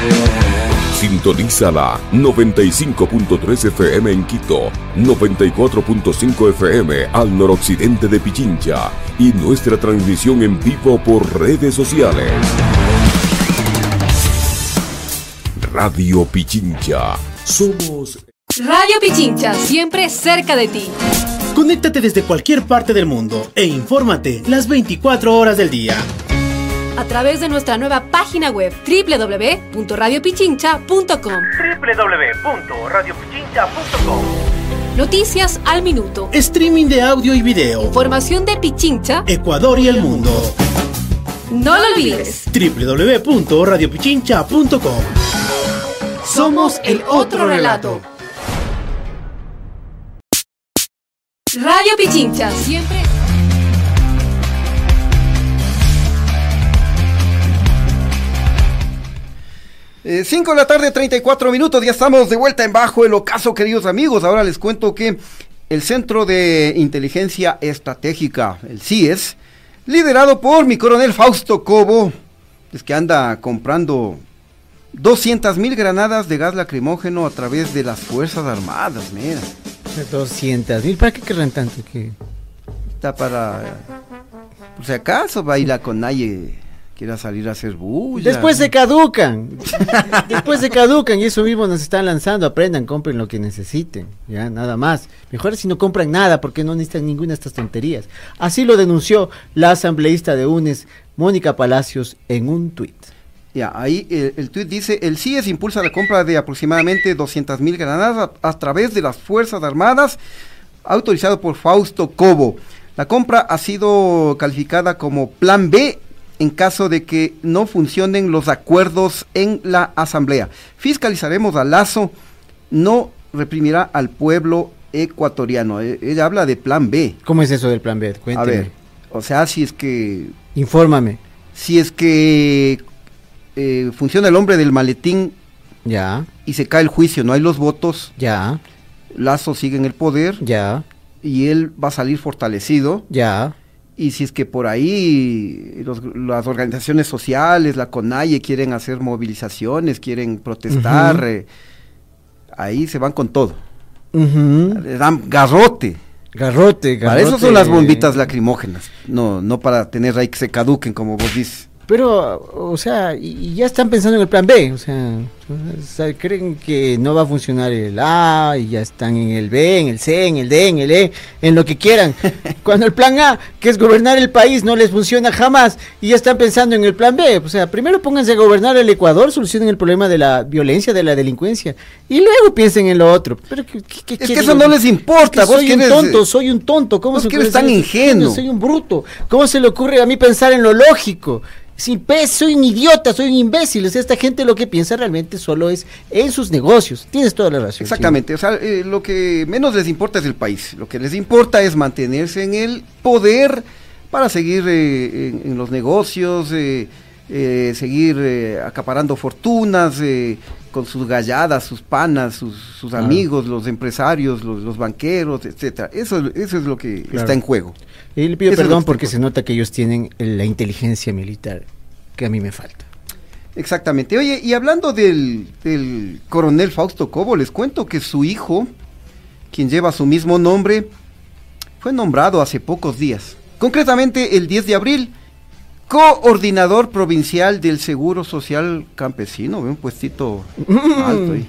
Sintoniza la 95.3 FM en Quito, 94.5 FM al noroccidente de Pichincha y nuestra transmisión en vivo por redes sociales. Radio Pichincha. Somos Radio Pichincha, siempre cerca de ti. Conéctate desde cualquier parte del mundo e infórmate las 24 horas del día. A través de nuestra nueva página web www.radiopichincha.com. www.radiopichincha.com Noticias al minuto. Streaming de audio y video. Información de Pichincha. Ecuador y el mundo. No lo olvides. www.radiopichincha.com Somos el otro relato. Radio Pichincha, siempre. Eh, 5 de la tarde, 34 minutos, ya estamos de vuelta en Bajo el Ocaso, queridos amigos. Ahora les cuento que el Centro de Inteligencia Estratégica, el CIES, liderado por mi coronel Fausto Cobo, es que anda comprando 200 mil granadas de gas lacrimógeno a través de las Fuerzas Armadas, mira. 200 mil, ¿para qué querrán tanto? que Está para... Por si acaso baila con nadie quiera salir a hacer bulla. Después se caducan. Después se caducan y eso mismo nos están lanzando. Aprendan, compren lo que necesiten. Ya, nada más. Mejor si no compran nada porque no necesitan ninguna de estas tonterías. Así lo denunció la asambleísta de UNES, Mónica Palacios, en un tuit. Ya, ahí el, el tuit dice, el CIES impulsa la compra de aproximadamente 200 mil granadas a, a través de las Fuerzas Armadas, autorizado por Fausto Cobo. La compra ha sido calificada como Plan B en caso de que no funcionen los acuerdos en la Asamblea. Fiscalizaremos a Lazo, no reprimirá al pueblo ecuatoriano. Eh, Ella habla de Plan B. ¿Cómo es eso del Plan B? A Cuénteme. ver, o sea, si es que... Infórmame. Si es que eh, funciona el hombre del maletín Ya, y se cae el juicio, no hay los votos, ya, Lazo sigue en el poder ya, y él va a salir fortalecido. ya. Y si es que por ahí los- las organizaciones sociales, la CONAIE quieren hacer movilizaciones, quieren protestar, eh, ahí se van con todo. Le dan garrote. Garrote, Para eso son garrote. las bombitas lacrimógenas, no, no para tener ahí que se caduquen, como vos dices. Pero, o sea, y ya están pensando en el plan B, o sea, o sea, creen que no va a funcionar el A y ya están en el B, en el C, en el D, en el E, en lo que quieran. Cuando el plan A, que es gobernar el país, no les funciona jamás y ya están pensando en el plan B. O sea, primero pónganse a gobernar el Ecuador, solucionen el problema de la violencia, de la delincuencia y luego piensen en lo otro. Pero ¿qué- qué- qué- Es qué que digo? eso no les importa, vos soy un tonto, eh, soy un tonto. ¿Cómo se eres tan ingenuo. Soy un bruto. ¿Cómo se le ocurre a mí pensar en lo lógico? Si soy un idiota, soy un imbécil. O sea, esta gente lo que piensa realmente solo es en sus negocios. Tienes toda la razón. Exactamente, o sea, eh, lo que menos les importa es el país, lo que les importa es mantenerse en el poder para seguir eh, en, en los negocios, eh, seguir acaparando fortunas con sus galladas, sus panas, sus, sus Claro. amigos, los empresarios, los, los banqueros, etcétera. Eso, eso es lo que Claro. está en juego. Y le pido Eso perdón porque se nota que ellos tienen la inteligencia militar que a mí me falta. Exactamente. Oye, y hablando del, del coronel Fausto Cobo, les cuento que su hijo, quien lleva su mismo nombre, fue nombrado hace pocos días. Concretamente el 10 de abril, coordinador provincial del Seguro Social Campesino, ve un puestito alto ahí.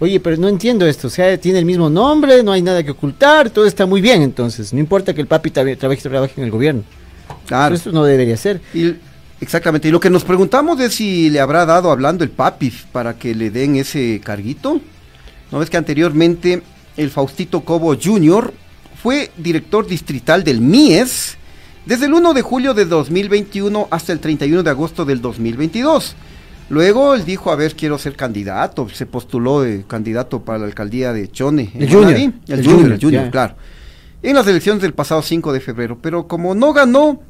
Oye, pero no entiendo esto, o sea, tiene el mismo nombre, no hay nada que ocultar, todo está muy bien entonces, no importa que el papi trabaje, trabaje en el gobierno. Claro. Eso no debería ser. Y, exactamente. Y lo que nos preguntamos es si le habrá dado hablando el papi para que le den ese carguito. ¿No ves que anteriormente el Faustito Cobo Jr. fue director distrital del MIES desde el 1 de julio de 2021 hasta el 31 de agosto del 2022? Luego él dijo, a ver, quiero ser candidato, se postuló de candidato para la alcaldía de Chone. en El Junior. El, el Junior, el Junior, claro. En las elecciones del pasado 5 de febrero, pero como no ganó,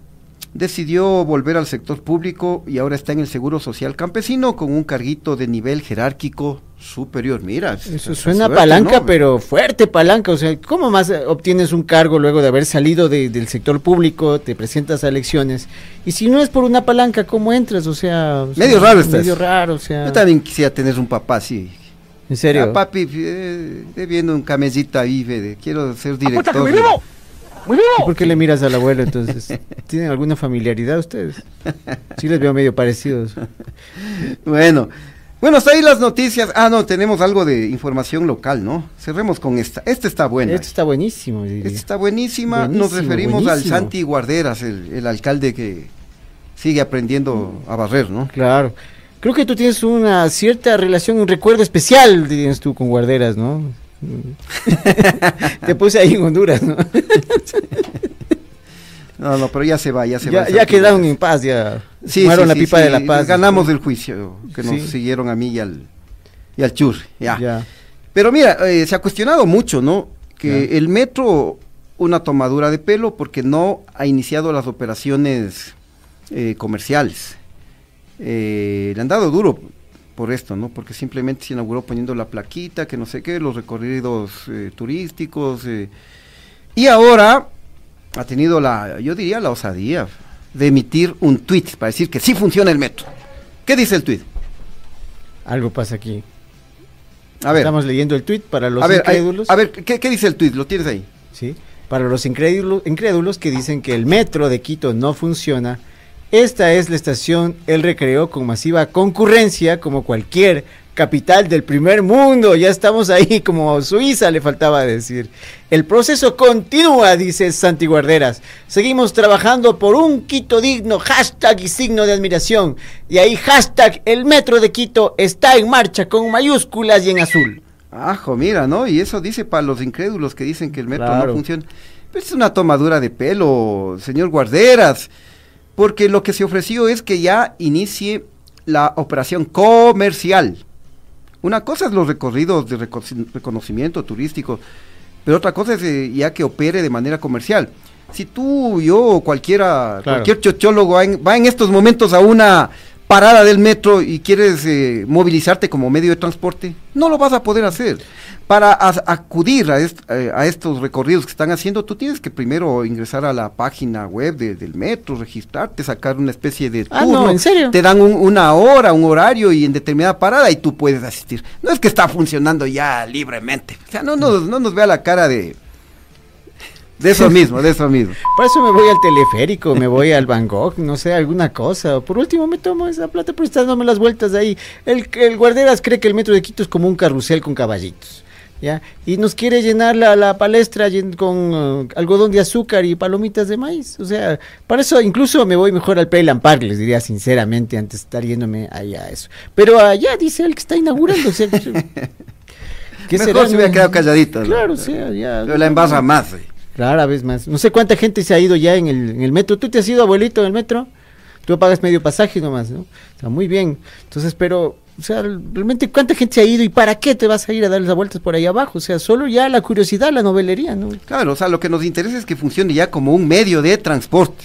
decidió volver al sector público y ahora está en el Seguro Social Campesino con un carguito de nivel jerárquico superior. Mira, Eso suena palanca, pero fuerte palanca. O sea, ¿cómo más obtienes un cargo luego de haber salido de- del sector público, te presentas a elecciones? Y si no es por una palanca, ¿cómo entras? O sea... o sea, Medio raro estás. Medio raro, o sea... Yo también quisiera tener un papá así. ¿En serio? Ah, papi, eh, viendo un camellito ahí, quiero ser director. Muy de- vivo! ¿Y por qué le miras al abuelo entonces? ¿Tienen alguna familiaridad ustedes? Sí les veo medio parecidos. Bueno, bueno, hasta ahí las noticias. Ah, no, tenemos algo de información local, ¿no? Cerremos con esta. Esta está buena. Esto está buenísimo. Esta está buenísima. Nos referimos buenísimo. al Santi Guarderas, el, el alcalde que sigue aprendiendo a barrer, ¿no? Claro. Creo que tú tienes una cierta relación, un recuerdo especial, tienes tú con guarderas, ¿no? Te puse ahí en Honduras, ¿no? No, no, pero ya se va, ya se Ya, va. ya quedaron en paz, ya Sí, sí, la pipa sí, de la paz. Ganamos el juicio que nos siguieron a mí y al, y al Chur. Ya. Ya. Pero mira, eh, se ha cuestionado mucho, ¿no? Que el metro, una tomadura de pelo porque no ha iniciado las operaciones eh, comerciales. Eh, le han dado duro por esto, ¿no? Porque simplemente se inauguró poniendo la plaquita, que no sé qué, los recorridos eh, turísticos. eh, y ahora ha tenido la, yo diría, la osadía de emitir un tweet para decir que sí funciona el metro. ¿Qué dice el tweet? Algo pasa aquí. A ver. Estamos leyendo el tweet para los a ver, hay- incrédulos. a ver, ¿qué, qué dice el tweet? ¿Lo tienes ahí? Sí. Para los incrédulos, incrédulos que dicen que el metro de Quito no funciona, esta es la estación El Recreo con masiva concurrencia como cualquier capital del primer mundo. Ya estamos ahí como Suiza le faltaba decir. El proceso continúa, dice Santi Guarderas. Seguimos trabajando por un Quito digno, hashtag y signo de admiración. Y ahí hashtag el metro de Quito está en marcha con mayúsculas y en azul. Ajo, mira, ¿no? Y eso dice para los incrédulos que dicen que el metro Claro. no funciona. Pero es una tomadura de pelo, señor Guarderas, porque lo que se ofreció es que ya inicie la operación comercial. Una cosa es los recorridos de reco- reconocimiento turístico, pero otra cosa es eh, ya que opere de manera comercial. Si tú, yo o cualquiera, Claro. cualquier chochólogo va en, va en estos momentos a una parada del metro y quieres eh, movilizarte como medio de transporte, no lo vas a poder hacer. Para as- acudir a, est- eh, a estos recorridos que están haciendo, tú tienes que primero ingresar a la página web de- del metro, registrarte, sacar una especie de Ah, no, ¿en serio? Te dan un- una hora, un horario y en determinada parada y tú puedes asistir. No es que está funcionando ya libremente. O sea, no nos, no nos vea la cara de... De eso mismo, de eso mismo. Por eso me voy al teleférico, me voy al Van Gogh, no sé, alguna cosa. Por último me tomo esa plata por estar dándome las vueltas ahí. El, el guarderas cree que el metro de Quito es como un carrusel con caballitos. ¿Ya? Y nos quiere llenar la, la palestra con eh, algodón de azúcar y palomitas de maíz. O sea, para eso incluso me voy mejor al Pay Park, les diría sinceramente, antes de estar yéndome allá a eso. Pero allá dice él que está inaugurando. o sea, ¿qué Mejor será, se hubiera quedado calladito. ¿no? Claro, o sea, ya. Pero la embarra más. eh. Rara vez más. No sé cuánta gente se ha ido ya en el, en el metro. ¿Tú te has ido, abuelito, en el metro? Tú pagas medio pasaje nomás, ¿no? O sea, muy bien. Entonces, pero, o sea, realmente, ¿cuánta gente se ha ido y para qué te vas a ir a dar las vueltas por ahí abajo? O sea, solo ya la curiosidad, la novelería, ¿no? Claro, o sea, lo que nos interesa es que funcione ya como un medio de transporte.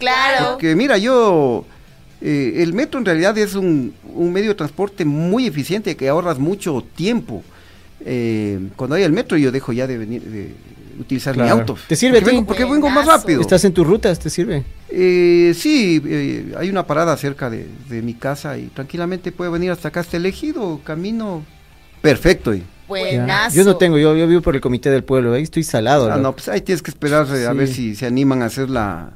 Claro. Porque mira, yo, eh, el metro en realidad es un, un medio de transporte muy eficiente que ahorras mucho tiempo. Eh, cuando hay el metro yo dejo ya de venir, de utilizar mi auto. ¿Te sirve Porque vengo, porque vengo más rápido. Estás en tus rutas, ¿te sirve? Eh, sí, eh, hay una parada cerca de, de mi casa y tranquilamente puedo venir hasta acá, está elegido, camino perfecto. y- Ya. Yo no tengo, yo, yo vivo por el comité del pueblo, ahí estoy salado. Ah, no, pues ahí tienes que esperar eh, a ver si se animan a hacer la,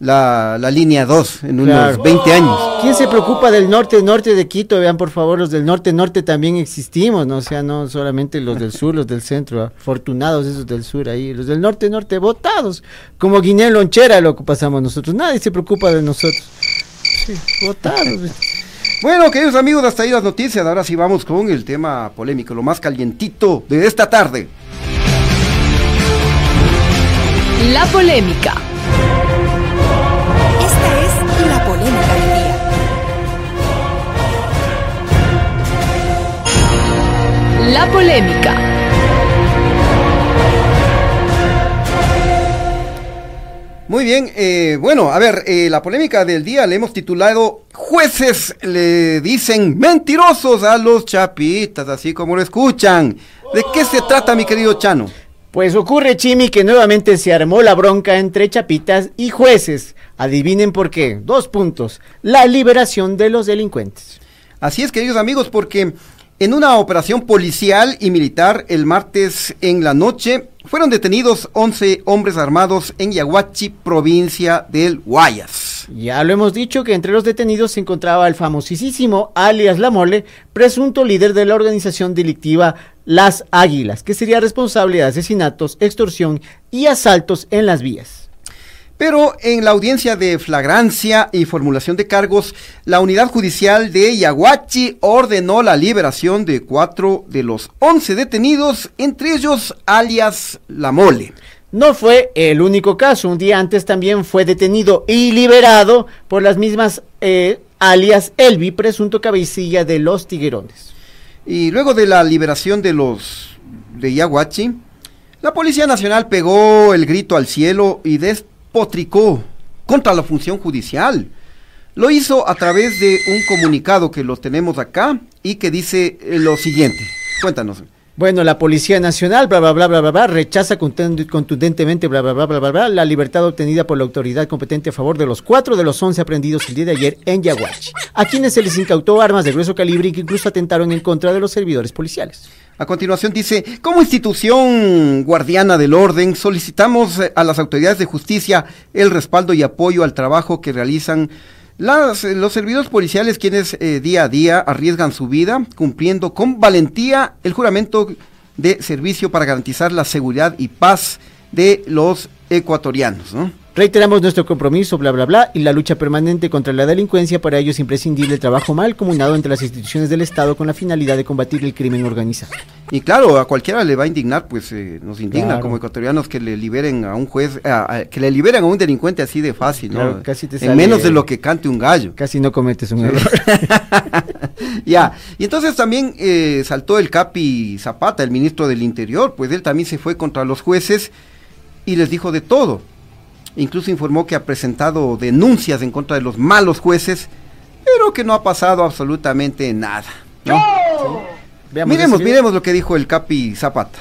la, la línea 2 en unos Claro. 20 años. ¿Quién se preocupa del norte, norte de Quito? Vean, por favor, los del norte, norte también existimos, ¿no? O sea, no solamente los del sur, los del centro, afortunados esos del sur ahí, los del norte, norte, votados, como Guinea Lonchera lo que pasamos nosotros, nadie se preocupa de nosotros. Sí, votados. Bueno, queridos amigos, hasta ahí las noticias. Ahora sí vamos con el tema polémico, lo más calientito de esta tarde. La polémica. Polémica. Muy bien, eh, bueno, a ver, eh, la polémica del día le hemos titulado Jueces le dicen mentirosos a los chapitas, así como lo escuchan. ¿De qué se trata, mi querido Chano? Pues ocurre, Chimi, que nuevamente se armó la bronca entre chapitas y jueces. Adivinen por qué. Dos puntos. La liberación de los delincuentes. Así es, queridos amigos, porque en una operación policial y militar el martes en la noche fueron detenidos 11 hombres armados en Yaguachi, provincia del Guayas. Ya lo hemos dicho que entre los detenidos se encontraba el famosísimo alias La Mole, presunto líder de la organización delictiva Las Águilas, que sería responsable de asesinatos, extorsión y asaltos en las vías. Pero en la audiencia de flagrancia y formulación de cargos, la unidad judicial de Yaguachi ordenó la liberación de cuatro de los once detenidos, entre ellos alias La Mole. No fue el único caso. Un día antes también fue detenido y liberado por las mismas eh, alias Elvi, presunto cabecilla de los tiguerones. Y luego de la liberación de los de Yaguachi, la Policía Nacional pegó el grito al cielo y despotricó contra la función judicial. Lo hizo a través de un comunicado que lo tenemos acá y que dice eh, lo siguiente. Cuéntanos. Bueno, la Policía Nacional, bla, bla, bla, bla, bla, bla, rechaza contund- contundentemente, bla, bla, bla, bla, bla, bla, la libertad obtenida por la autoridad competente a favor de los cuatro de los once aprendidos el día de ayer en Yaguachi, a quienes se les incautó armas de grueso calibre y que incluso atentaron en contra de los servidores policiales. A continuación dice, como institución guardiana del orden, solicitamos eh, a las autoridades de justicia el respaldo y apoyo al trabajo que realizan las, eh, los servidores policiales quienes eh, día a día arriesgan su vida cumpliendo con valentía el juramento de servicio para garantizar la seguridad y paz de los ecuatorianos. ¿no? Reiteramos nuestro compromiso, bla, bla, bla, y la lucha permanente contra la delincuencia. Para ello es imprescindible el trabajo mal comunado entre las instituciones del Estado con la finalidad de combatir el crimen organizado. Y claro, a cualquiera le va a indignar, pues eh, nos indigna Claro. como ecuatorianos que le liberen a un juez, a- que le liberen a un delincuente así de fácil, ¿no? Claro, casi te en sale- menos de lo que cante un gallo. Casi no cometes un error. Ya, y entonces también eh, saltó el Capi Zapata, el ministro del Interior, pues él también se fue contra los jueces y les dijo de todo. Incluso informó que ha presentado denuncias en contra de los malos jueces, pero que no ha pasado absolutamente nada. ¿no? Veamos Miremos, miremos lo que dijo el Capi Zapata.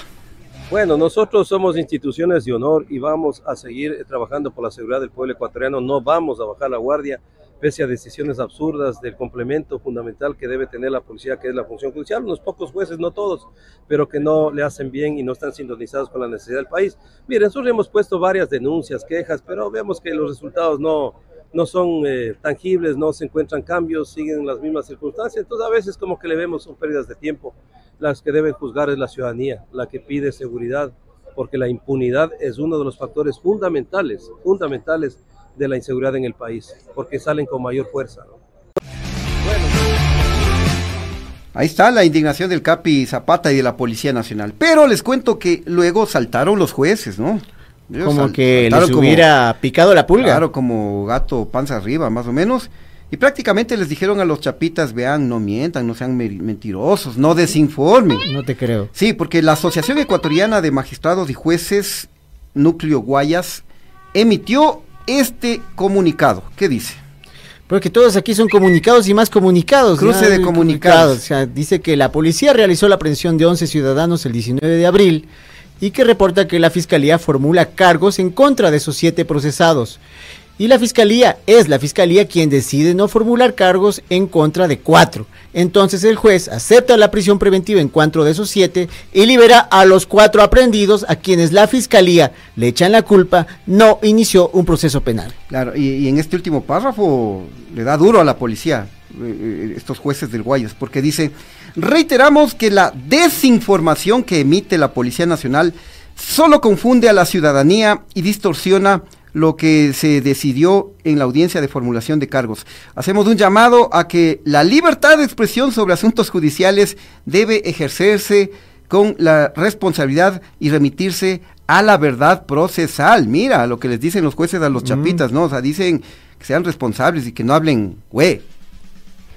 Bueno, nosotros somos instituciones de honor y vamos a seguir trabajando por la seguridad del pueblo ecuatoriano. No vamos a bajar la guardia pese a decisiones absurdas del complemento fundamental que debe tener la policía, que es la función judicial. Unos pocos jueces, no todos, pero que no le hacen bien y no están sintonizados con la necesidad del país. Miren, nosotros hemos puesto varias denuncias, quejas, pero vemos que los resultados no, no son eh, tangibles, no se encuentran cambios, siguen las mismas circunstancias. Entonces a veces como que le vemos son pérdidas de tiempo. Las que deben juzgar es la ciudadanía, la que pide seguridad, porque la impunidad es uno de los factores fundamentales, fundamentales de la inseguridad en el país, porque salen con mayor fuerza. ¿no? Ahí está la indignación del Capi Zapata y de la Policía Nacional. Pero les cuento que luego saltaron los jueces, ¿no? Ellos Como sal- que les como- hubiera picado la pulga. Claro, como gato panza arriba, más o menos. Y prácticamente les dijeron a los chapitas, vean, no mientan, no sean me- mentirosos, no desinformen. No te creo. Sí, porque la Asociación Ecuatoriana de Magistrados y Jueces, Núcleo Guayas, emitió este comunicado. ¿Qué dice? Porque todos aquí son comunicados y más comunicados. Cruce de comunicados. O sea, dice que la policía realizó la aprehensión de 11 ciudadanos el 19 de abril y que reporta que la fiscalía formula cargos en contra de esos siete procesados. Y la fiscalía es la fiscalía quien decide no formular cargos en contra de cuatro. Entonces el juez acepta la prisión preventiva en cuatro de esos siete y libera a los cuatro aprendidos a quienes la fiscalía le echan la culpa, no inició un proceso penal. Claro, y, en este último párrafo le da duro a la policía, eh, eh, estos jueces del Guayas, porque dice, reiteramos que la desinformación que emite la Policía Nacional solo confunde a la ciudadanía y distorsiona lo que se decidió en la audiencia de formulación de cargos. Hacemos un llamado a que la libertad de expresión sobre asuntos judiciales debe ejercerse con la responsabilidad y remitirse a la verdad procesal. Mira lo que les dicen los jueces a los chapitas, ¿no? O sea, dicen que sean responsables y que no hablen, güey.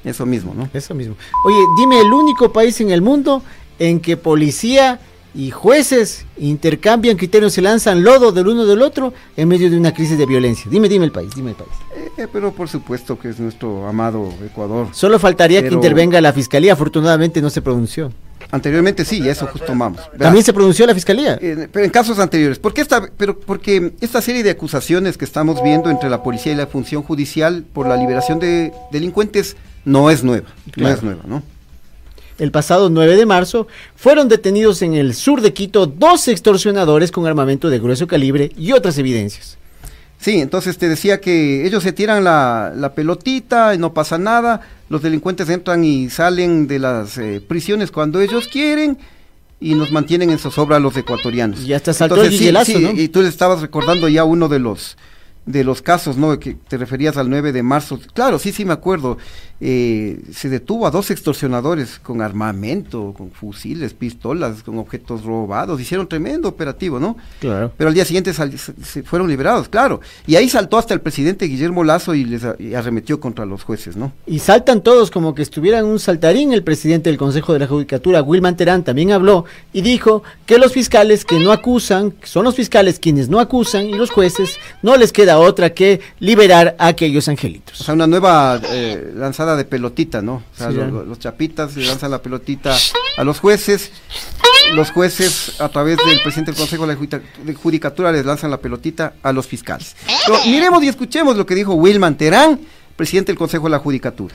Eso mismo, ¿no? Eso mismo. Oye, dime el único país en el mundo en que policía y jueces intercambian criterios, se lanzan lodo del uno del otro en medio de una crisis de violencia. Dime, dime el país, dime el país. Eh, pero por supuesto que es nuestro amado Ecuador. Solo faltaría que intervenga la fiscalía, afortunadamente no se pronunció. Anteriormente sí, eso justo tomamos. Verás. ¿También se pronunció la fiscalía? Eh, pero en casos anteriores. ¿Por qué esta, pero porque esta serie de acusaciones que estamos viendo entre la policía y la función judicial por la liberación de delincuentes no es nueva. No es nueva, ¿no? El pasado 9 de marzo fueron detenidos en el sur de Quito dos extorsionadores con armamento de grueso calibre y otras evidencias. Sí, entonces te decía que ellos se tiran la, la pelotita y no pasa nada, los delincuentes entran y salen de las eh, prisiones cuando ellos quieren y nos mantienen en zozobra a los ecuatorianos. Y hasta saltó Entonces, el Guillelazo, ¿no? Y tú le estabas recordando ya uno de los de los casos, ¿no? Que te referías al 9 de marzo. Claro, sí, sí me acuerdo. Eh, se detuvo a dos extorsionadores con armamento, con fusiles, pistolas, con objetos robados. Hicieron tremendo operativo, ¿no? Claro. Pero al día siguiente se- fueron liberados, claro. Y ahí saltó hasta el presidente Guillermo Lazo y les y arremetió contra los jueces, ¿no? Y saltan todos como que estuvieran un saltarín. El presidente del Consejo de la Judicatura, Wilman Terán, también habló y dijo que los fiscales que no acusan, son los fiscales quienes no acusan y los jueces, no les queda otra que liberar a aquellos angelitos. O sea, una nueva eh, lanzada de pelotita, ¿no? O sea, Sí, los chapitas le lanzan la pelotita a los jueces. Los jueces, a través del presidente del Consejo de la de Judicatura, les lanzan la pelotita a los fiscales. Pero miremos y escuchemos lo que dijo Wilman Terán, presidente del Consejo de la Judicatura.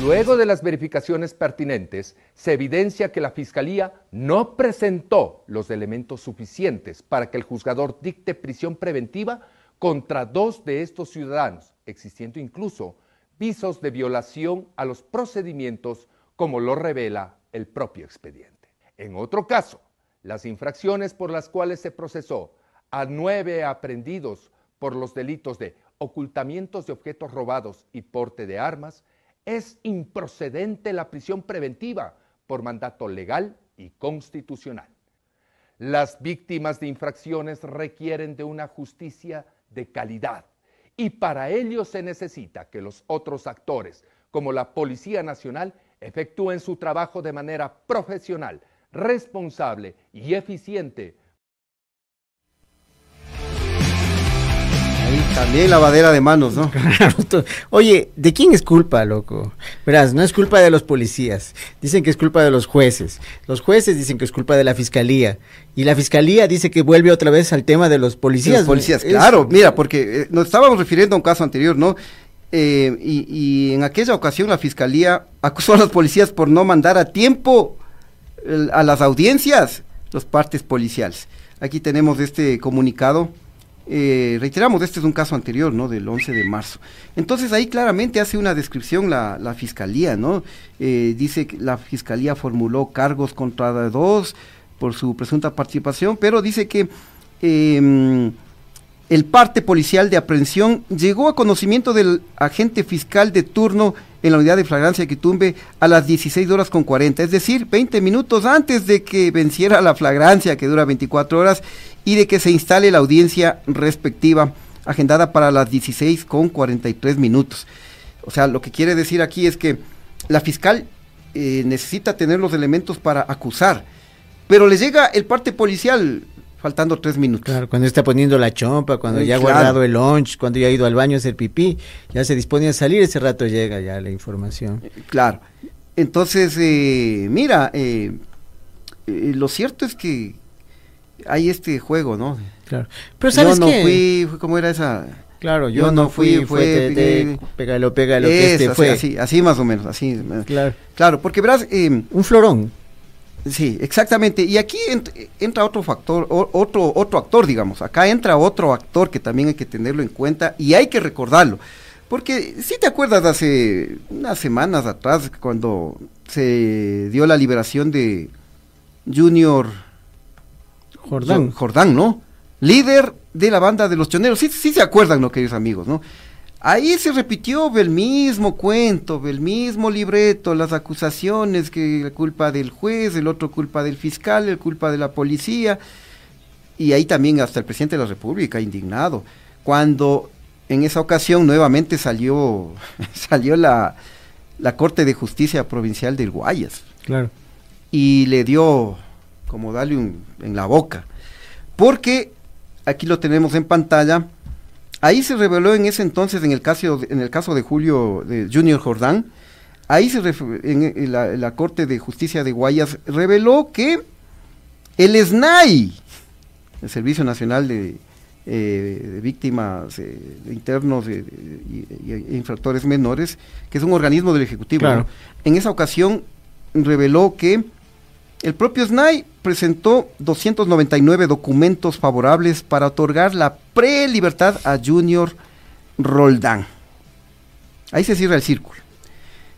Luego de las verificaciones pertinentes, se evidencia que la Fiscalía no presentó los elementos suficientes para que el juzgador dicte prisión preventiva contra dos de estos ciudadanos, existiendo incluso visos de violación a los procedimientos como lo revela el propio expediente. En otro caso, las infracciones por las cuales se procesó a nueve aprendidos por los delitos de ocultamientos de objetos robados y porte de armas, es improcedente la prisión preventiva por mandato legal y constitucional. Las víctimas de infracciones requieren de una justicia de calidad y para ello se necesita que los otros actores, como la Policía Nacional, efectúen su trabajo de manera profesional, responsable y eficiente también lavadera de manos, ¿no? Oye, ¿de quién es culpa, loco? Verás, no es culpa de los policías. Dicen que es culpa de los jueces. Los jueces dicen que es culpa de la fiscalía. Y la fiscalía dice que vuelve otra vez al tema de los policías. Los policías, claro, mira, porque eh, nos estábamos refiriendo a un caso anterior, ¿no? Eh, y, y en aquella ocasión la fiscalía acusó a los policías por no mandar a tiempo el- a las audiencias los partes policiales. Aquí tenemos este comunicado. Eh, reiteramos, este es un caso anterior, ¿no? Del 11 de marzo. Entonces ahí claramente hace una descripción la, fiscalía, ¿no? Eh, dice que la fiscalía formuló cargos contra dos por su presunta participación, pero dice que em, el parte policial de aprehensión llegó a conocimiento del agente fiscal de turno en la unidad de flagrancia de Quitumbe a las 16 horas con 40, es decir, 20 minutos antes de que venciera la flagrancia que dura 24 horas y de que se instale la audiencia respectiva agendada para las 16 con 43 minutos. O sea, lo que quiere decir aquí es que la fiscal eh, necesita tener los elementos para acusar, pero le llega el parte policial faltando tres minutos. Claro, cuando está poniendo la chompa, cuando ya ha claro. guardado el lunch, cuando ya ha ido al baño a hacer pipí, ya se dispone a salir, ese rato llega ya la información. Claro. Entonces, eh, mira, eh, eh, lo cierto es que hay este juego, ¿no? Claro. Pero ¿sabes yo no qué? fui, fue- ¿cómo era esa? Claro, yo no fui, fue, te- te- pégalo, pégalo, que este fue. Así, así más o menos, así. Claro. Claro, porque verás... eh, Un florón. Sí, exactamente. Y aquí ent- entra otro factor, otro, otro actor, digamos. Acá entra otro actor que también hay que tenerlo en cuenta y hay que recordarlo. Porque si te acuerdas hace unas semanas atrás, cuando se dio la liberación de Junior Jordán. Jordán, ¿no? Líder de la banda de los choneros. Sí, sí se acuerdan, ¿no, queridos amigos, no? Ahí se repitió el mismo cuento, el mismo libreto, las acusaciones, que la culpa del juez, el otro culpa del fiscal, el culpa de la policía, y ahí también hasta el presidente de la República indignado, cuando en esa ocasión nuevamente salió, salió la, la Corte de Justicia Provincial del Guayas Claro. y le dio como darle un, en la boca. Porque aquí lo tenemos en pantalla. Ahí se reveló en ese entonces, en el caso, en el caso de Julio de Junior Jordán, ahí se en, en la, Corte de Justicia de Guayas reveló que el SNAI, el Servicio Nacional de, eh, de Víctimas eh, de Internos de- y, y- e Infractores Menores, que es un organismo del Ejecutivo, Claro. ¿no? en esa ocasión reveló que el propio SNAI presentó 299 documentos favorables para otorgar la pre-libertad a Junior Roldán. Ahí se cierra el círculo.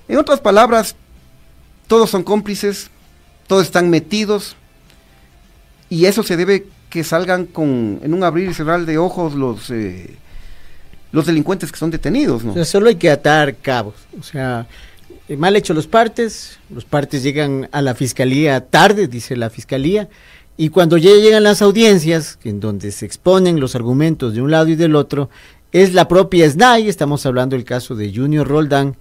En otras palabras, todos son cómplices, todos están metidos, y eso se debe que salgan con, en un abrir y cerrar de ojos los, eh, los delincuentes que son detenidos, ¿no? O sea, solo hay que atar cabos. O sea, eh, mal hecho los partes, los partes llegan a la fiscalía tarde, dice la fiscalía, y cuando ya llegan las audiencias, en donde se exponen los argumentos de un lado y del otro, es la propia SNAI, estamos hablando del caso de Junior Roldán,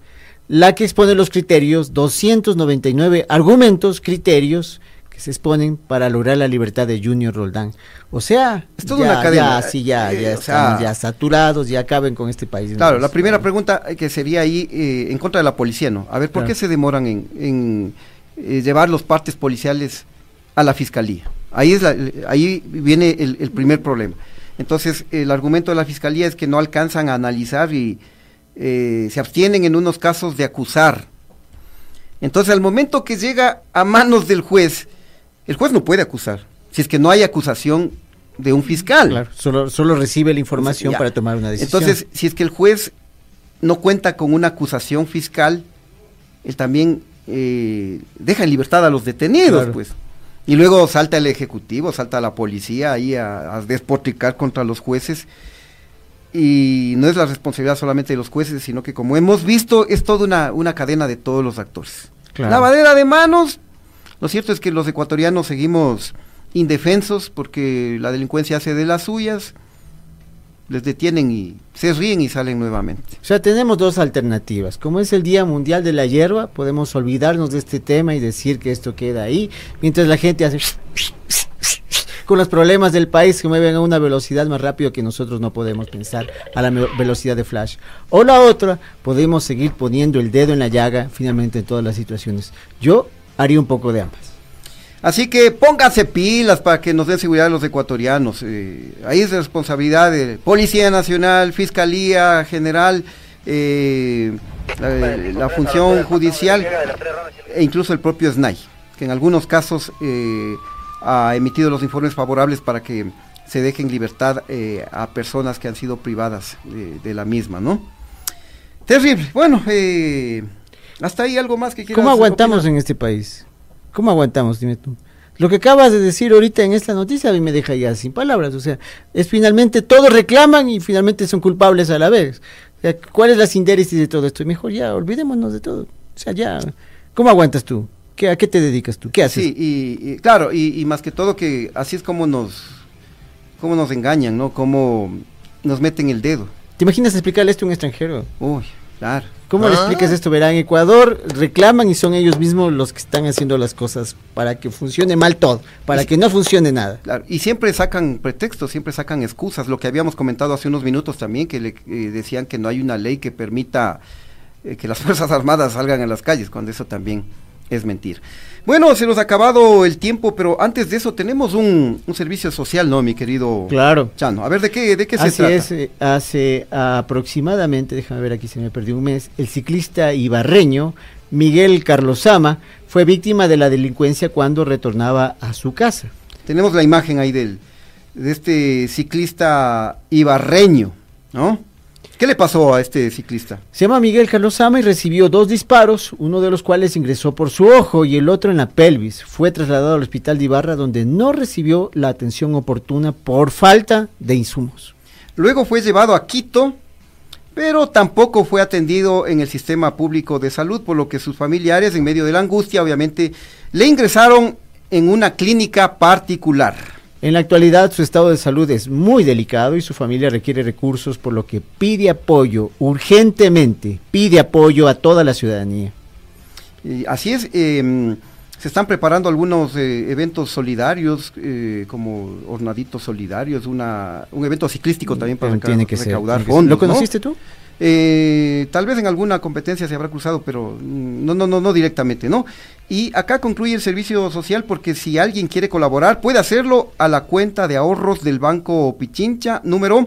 la que expone los criterios, 299 argumentos, criterios que se exponen para lograr la libertad de Junior Roldán. O sea, Es toda ya, una cadena. ya, sí, ya, Eh, ya sea- ya saturados, ya acaben con este país. Claro, la primera pregunta eh, que sería ahí eh, en contra de la policía, ¿no? A ver, ¿por Claro. qué se demoran en, en, eh, llevar los partes policiales a la fiscalía? Ahí, es la- ahí viene el, el primer problema. Entonces, el argumento de la fiscalía es que no alcanzan a analizar y eh, se abstienen en unos casos de acusar. Entonces, al momento que llega a manos del juez, el juez no puede acusar, si es que no hay acusación de un fiscal. Claro, solo, solo recibe la información para tomar una decisión. Entonces, si es que el juez no cuenta con una acusación fiscal, él también eh, deja en libertad a los detenidos, Claro. pues. Y luego salta el ejecutivo, salta la policía ahí a, a despotricar contra los jueces. Y no es la responsabilidad solamente de los jueces, sino que como hemos visto, es toda una, una cadena de todos los actores. Claro. Lavadera de manos. Lo cierto es que los ecuatorianos seguimos indefensos porque la delincuencia hace de las suyas, les detienen y se ríen y salen nuevamente. O sea, tenemos dos alternativas. Como es el Día Mundial de la Hierba, podemos olvidarnos de este tema y decir que esto queda ahí, mientras la gente hace con los problemas del país que mueven a una velocidad más rápido que nosotros no podemos pensar a la velocidad de flash. O la otra, podemos seguir poniendo el dedo en la llaga finalmente en todas las situaciones. Yo haría un poco de ambas. Así que pónganse pilas para que nos den seguridad a los ecuatorianos. eh, ahí es responsabilidad de Policía Nacional, Fiscalía General, eh, la, la función judicial e incluso el propio SNAI, que en algunos casos eh, ha emitido los informes favorables para que se deje en libertad eh, a personas que han sido privadas de la misma, ¿no? Terrible. Bueno, eh, hasta ahí algo más que quieras ¿Cómo aguantamos opinar? en este país? ¿Cómo aguantamos? Dime tú. Lo que acabas de decir ahorita en esta noticia a mí me deja ya sin palabras. O sea, es finalmente todos reclaman y finalmente son culpables a la vez. O sea, ¿Cuál es la sindéresis de todo esto? Y mejor ya, olvidémonos de todo. O sea, ya. ¿Cómo aguantas tú? ¿Qué, ¿A qué te dedicas tú? ¿Qué haces? Sí, y, y claro, y, y más que todo que así es como nos, cómo nos engañan, ¿no? Cómo nos meten el dedo. ¿Te imaginas explicarle esto a un extranjero? Uy, claro. ¿Cómo le Ah. explicas esto? Verá, en Ecuador reclaman y son ellos mismos los que están haciendo las cosas para que funcione mal todo, para que no funcione nada. Claro, y siempre sacan pretextos, siempre sacan excusas. Lo que habíamos comentado hace unos minutos también, que le eh, decían que no hay una ley que permita eh, que las Fuerzas Armadas salgan a las calles, cuando eso también es mentir. Bueno, se nos ha acabado el tiempo, pero antes de eso tenemos un, un servicio social, ¿no, mi querido Claro. Chano? A ver, ¿de qué, de qué se Así trata? es, eh, hace aproximadamente, déjame ver aquí se me perdió un mes, el ciclista ibarreño Miguel Carlosama fue víctima de la delincuencia cuando retornaba a su casa. Tenemos la imagen ahí del, de este ciclista ibarreño, ¿no? ¿Qué le pasó a este ciclista? Se llama Miguel Carlosama y recibió dos disparos, uno de los cuales ingresó por su ojo y el otro en la pelvis. Fue trasladado al hospital de Ibarra donde no recibió la atención oportuna por falta de insumos. Luego fue llevado a Quito, pero tampoco fue atendido en el sistema público de salud, por lo que sus familiares, en medio de la angustia, obviamente, le ingresaron en una clínica particular. En la actualidad su estado de salud es muy delicado y su familia requiere recursos, por lo que pide apoyo urgentemente, pide apoyo a toda la ciudadanía. Y así es, eh, se están preparando algunos eh, eventos solidarios, eh, como hornaditos solidarios, una, un evento ciclístico también para reca- tiene que recaudar ser. fondos. ¿Lo ¿no? conociste tú? Eh, tal vez en alguna competencia se habrá cruzado, pero no, no, no, no directamente, ¿no? Y acá concluye el servicio social porque si alguien quiere colaborar puede hacerlo a la cuenta de ahorros del Banco Pichincha, número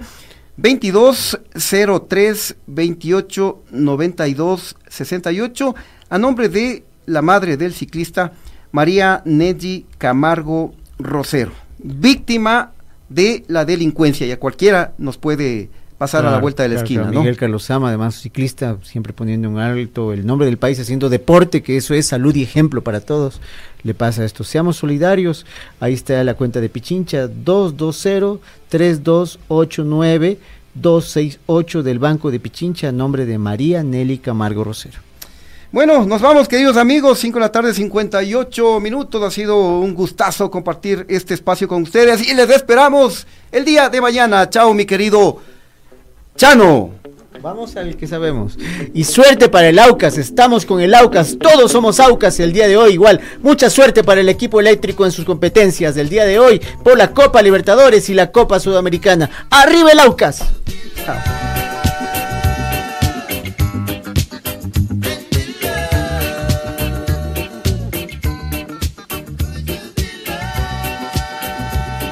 2203 28 92 68, a nombre de la madre del ciclista María Neji Camargo Rosero, víctima de la delincuencia y a cualquiera nos puede pasar a la vuelta de la claro, esquina, claro. ¿no? Miguel Carlosama, además ciclista, siempre poniendo en alto el nombre del país, haciendo deporte, que eso es salud y ejemplo para todos. Le pasa esto. Seamos solidarios. Ahí está la cuenta de Pichincha, 220-3289-268 del Banco de Pichincha, a nombre de María Nelly Camargo Rosero. Bueno, nos vamos, queridos amigos, 5 de la tarde, 58 minutos. Ha sido un gustazo compartir este espacio con ustedes y les esperamos el día de mañana. Chao, mi querido Chano. Vamos al que sabemos. Y suerte para el Aucas, estamos con el Aucas, todos somos Aucas el día de hoy igual. Mucha suerte para el equipo eléctrico en sus competencias del día de hoy por la Copa Libertadores y la Copa Sudamericana. ¡Arriba el Aucas! Chao.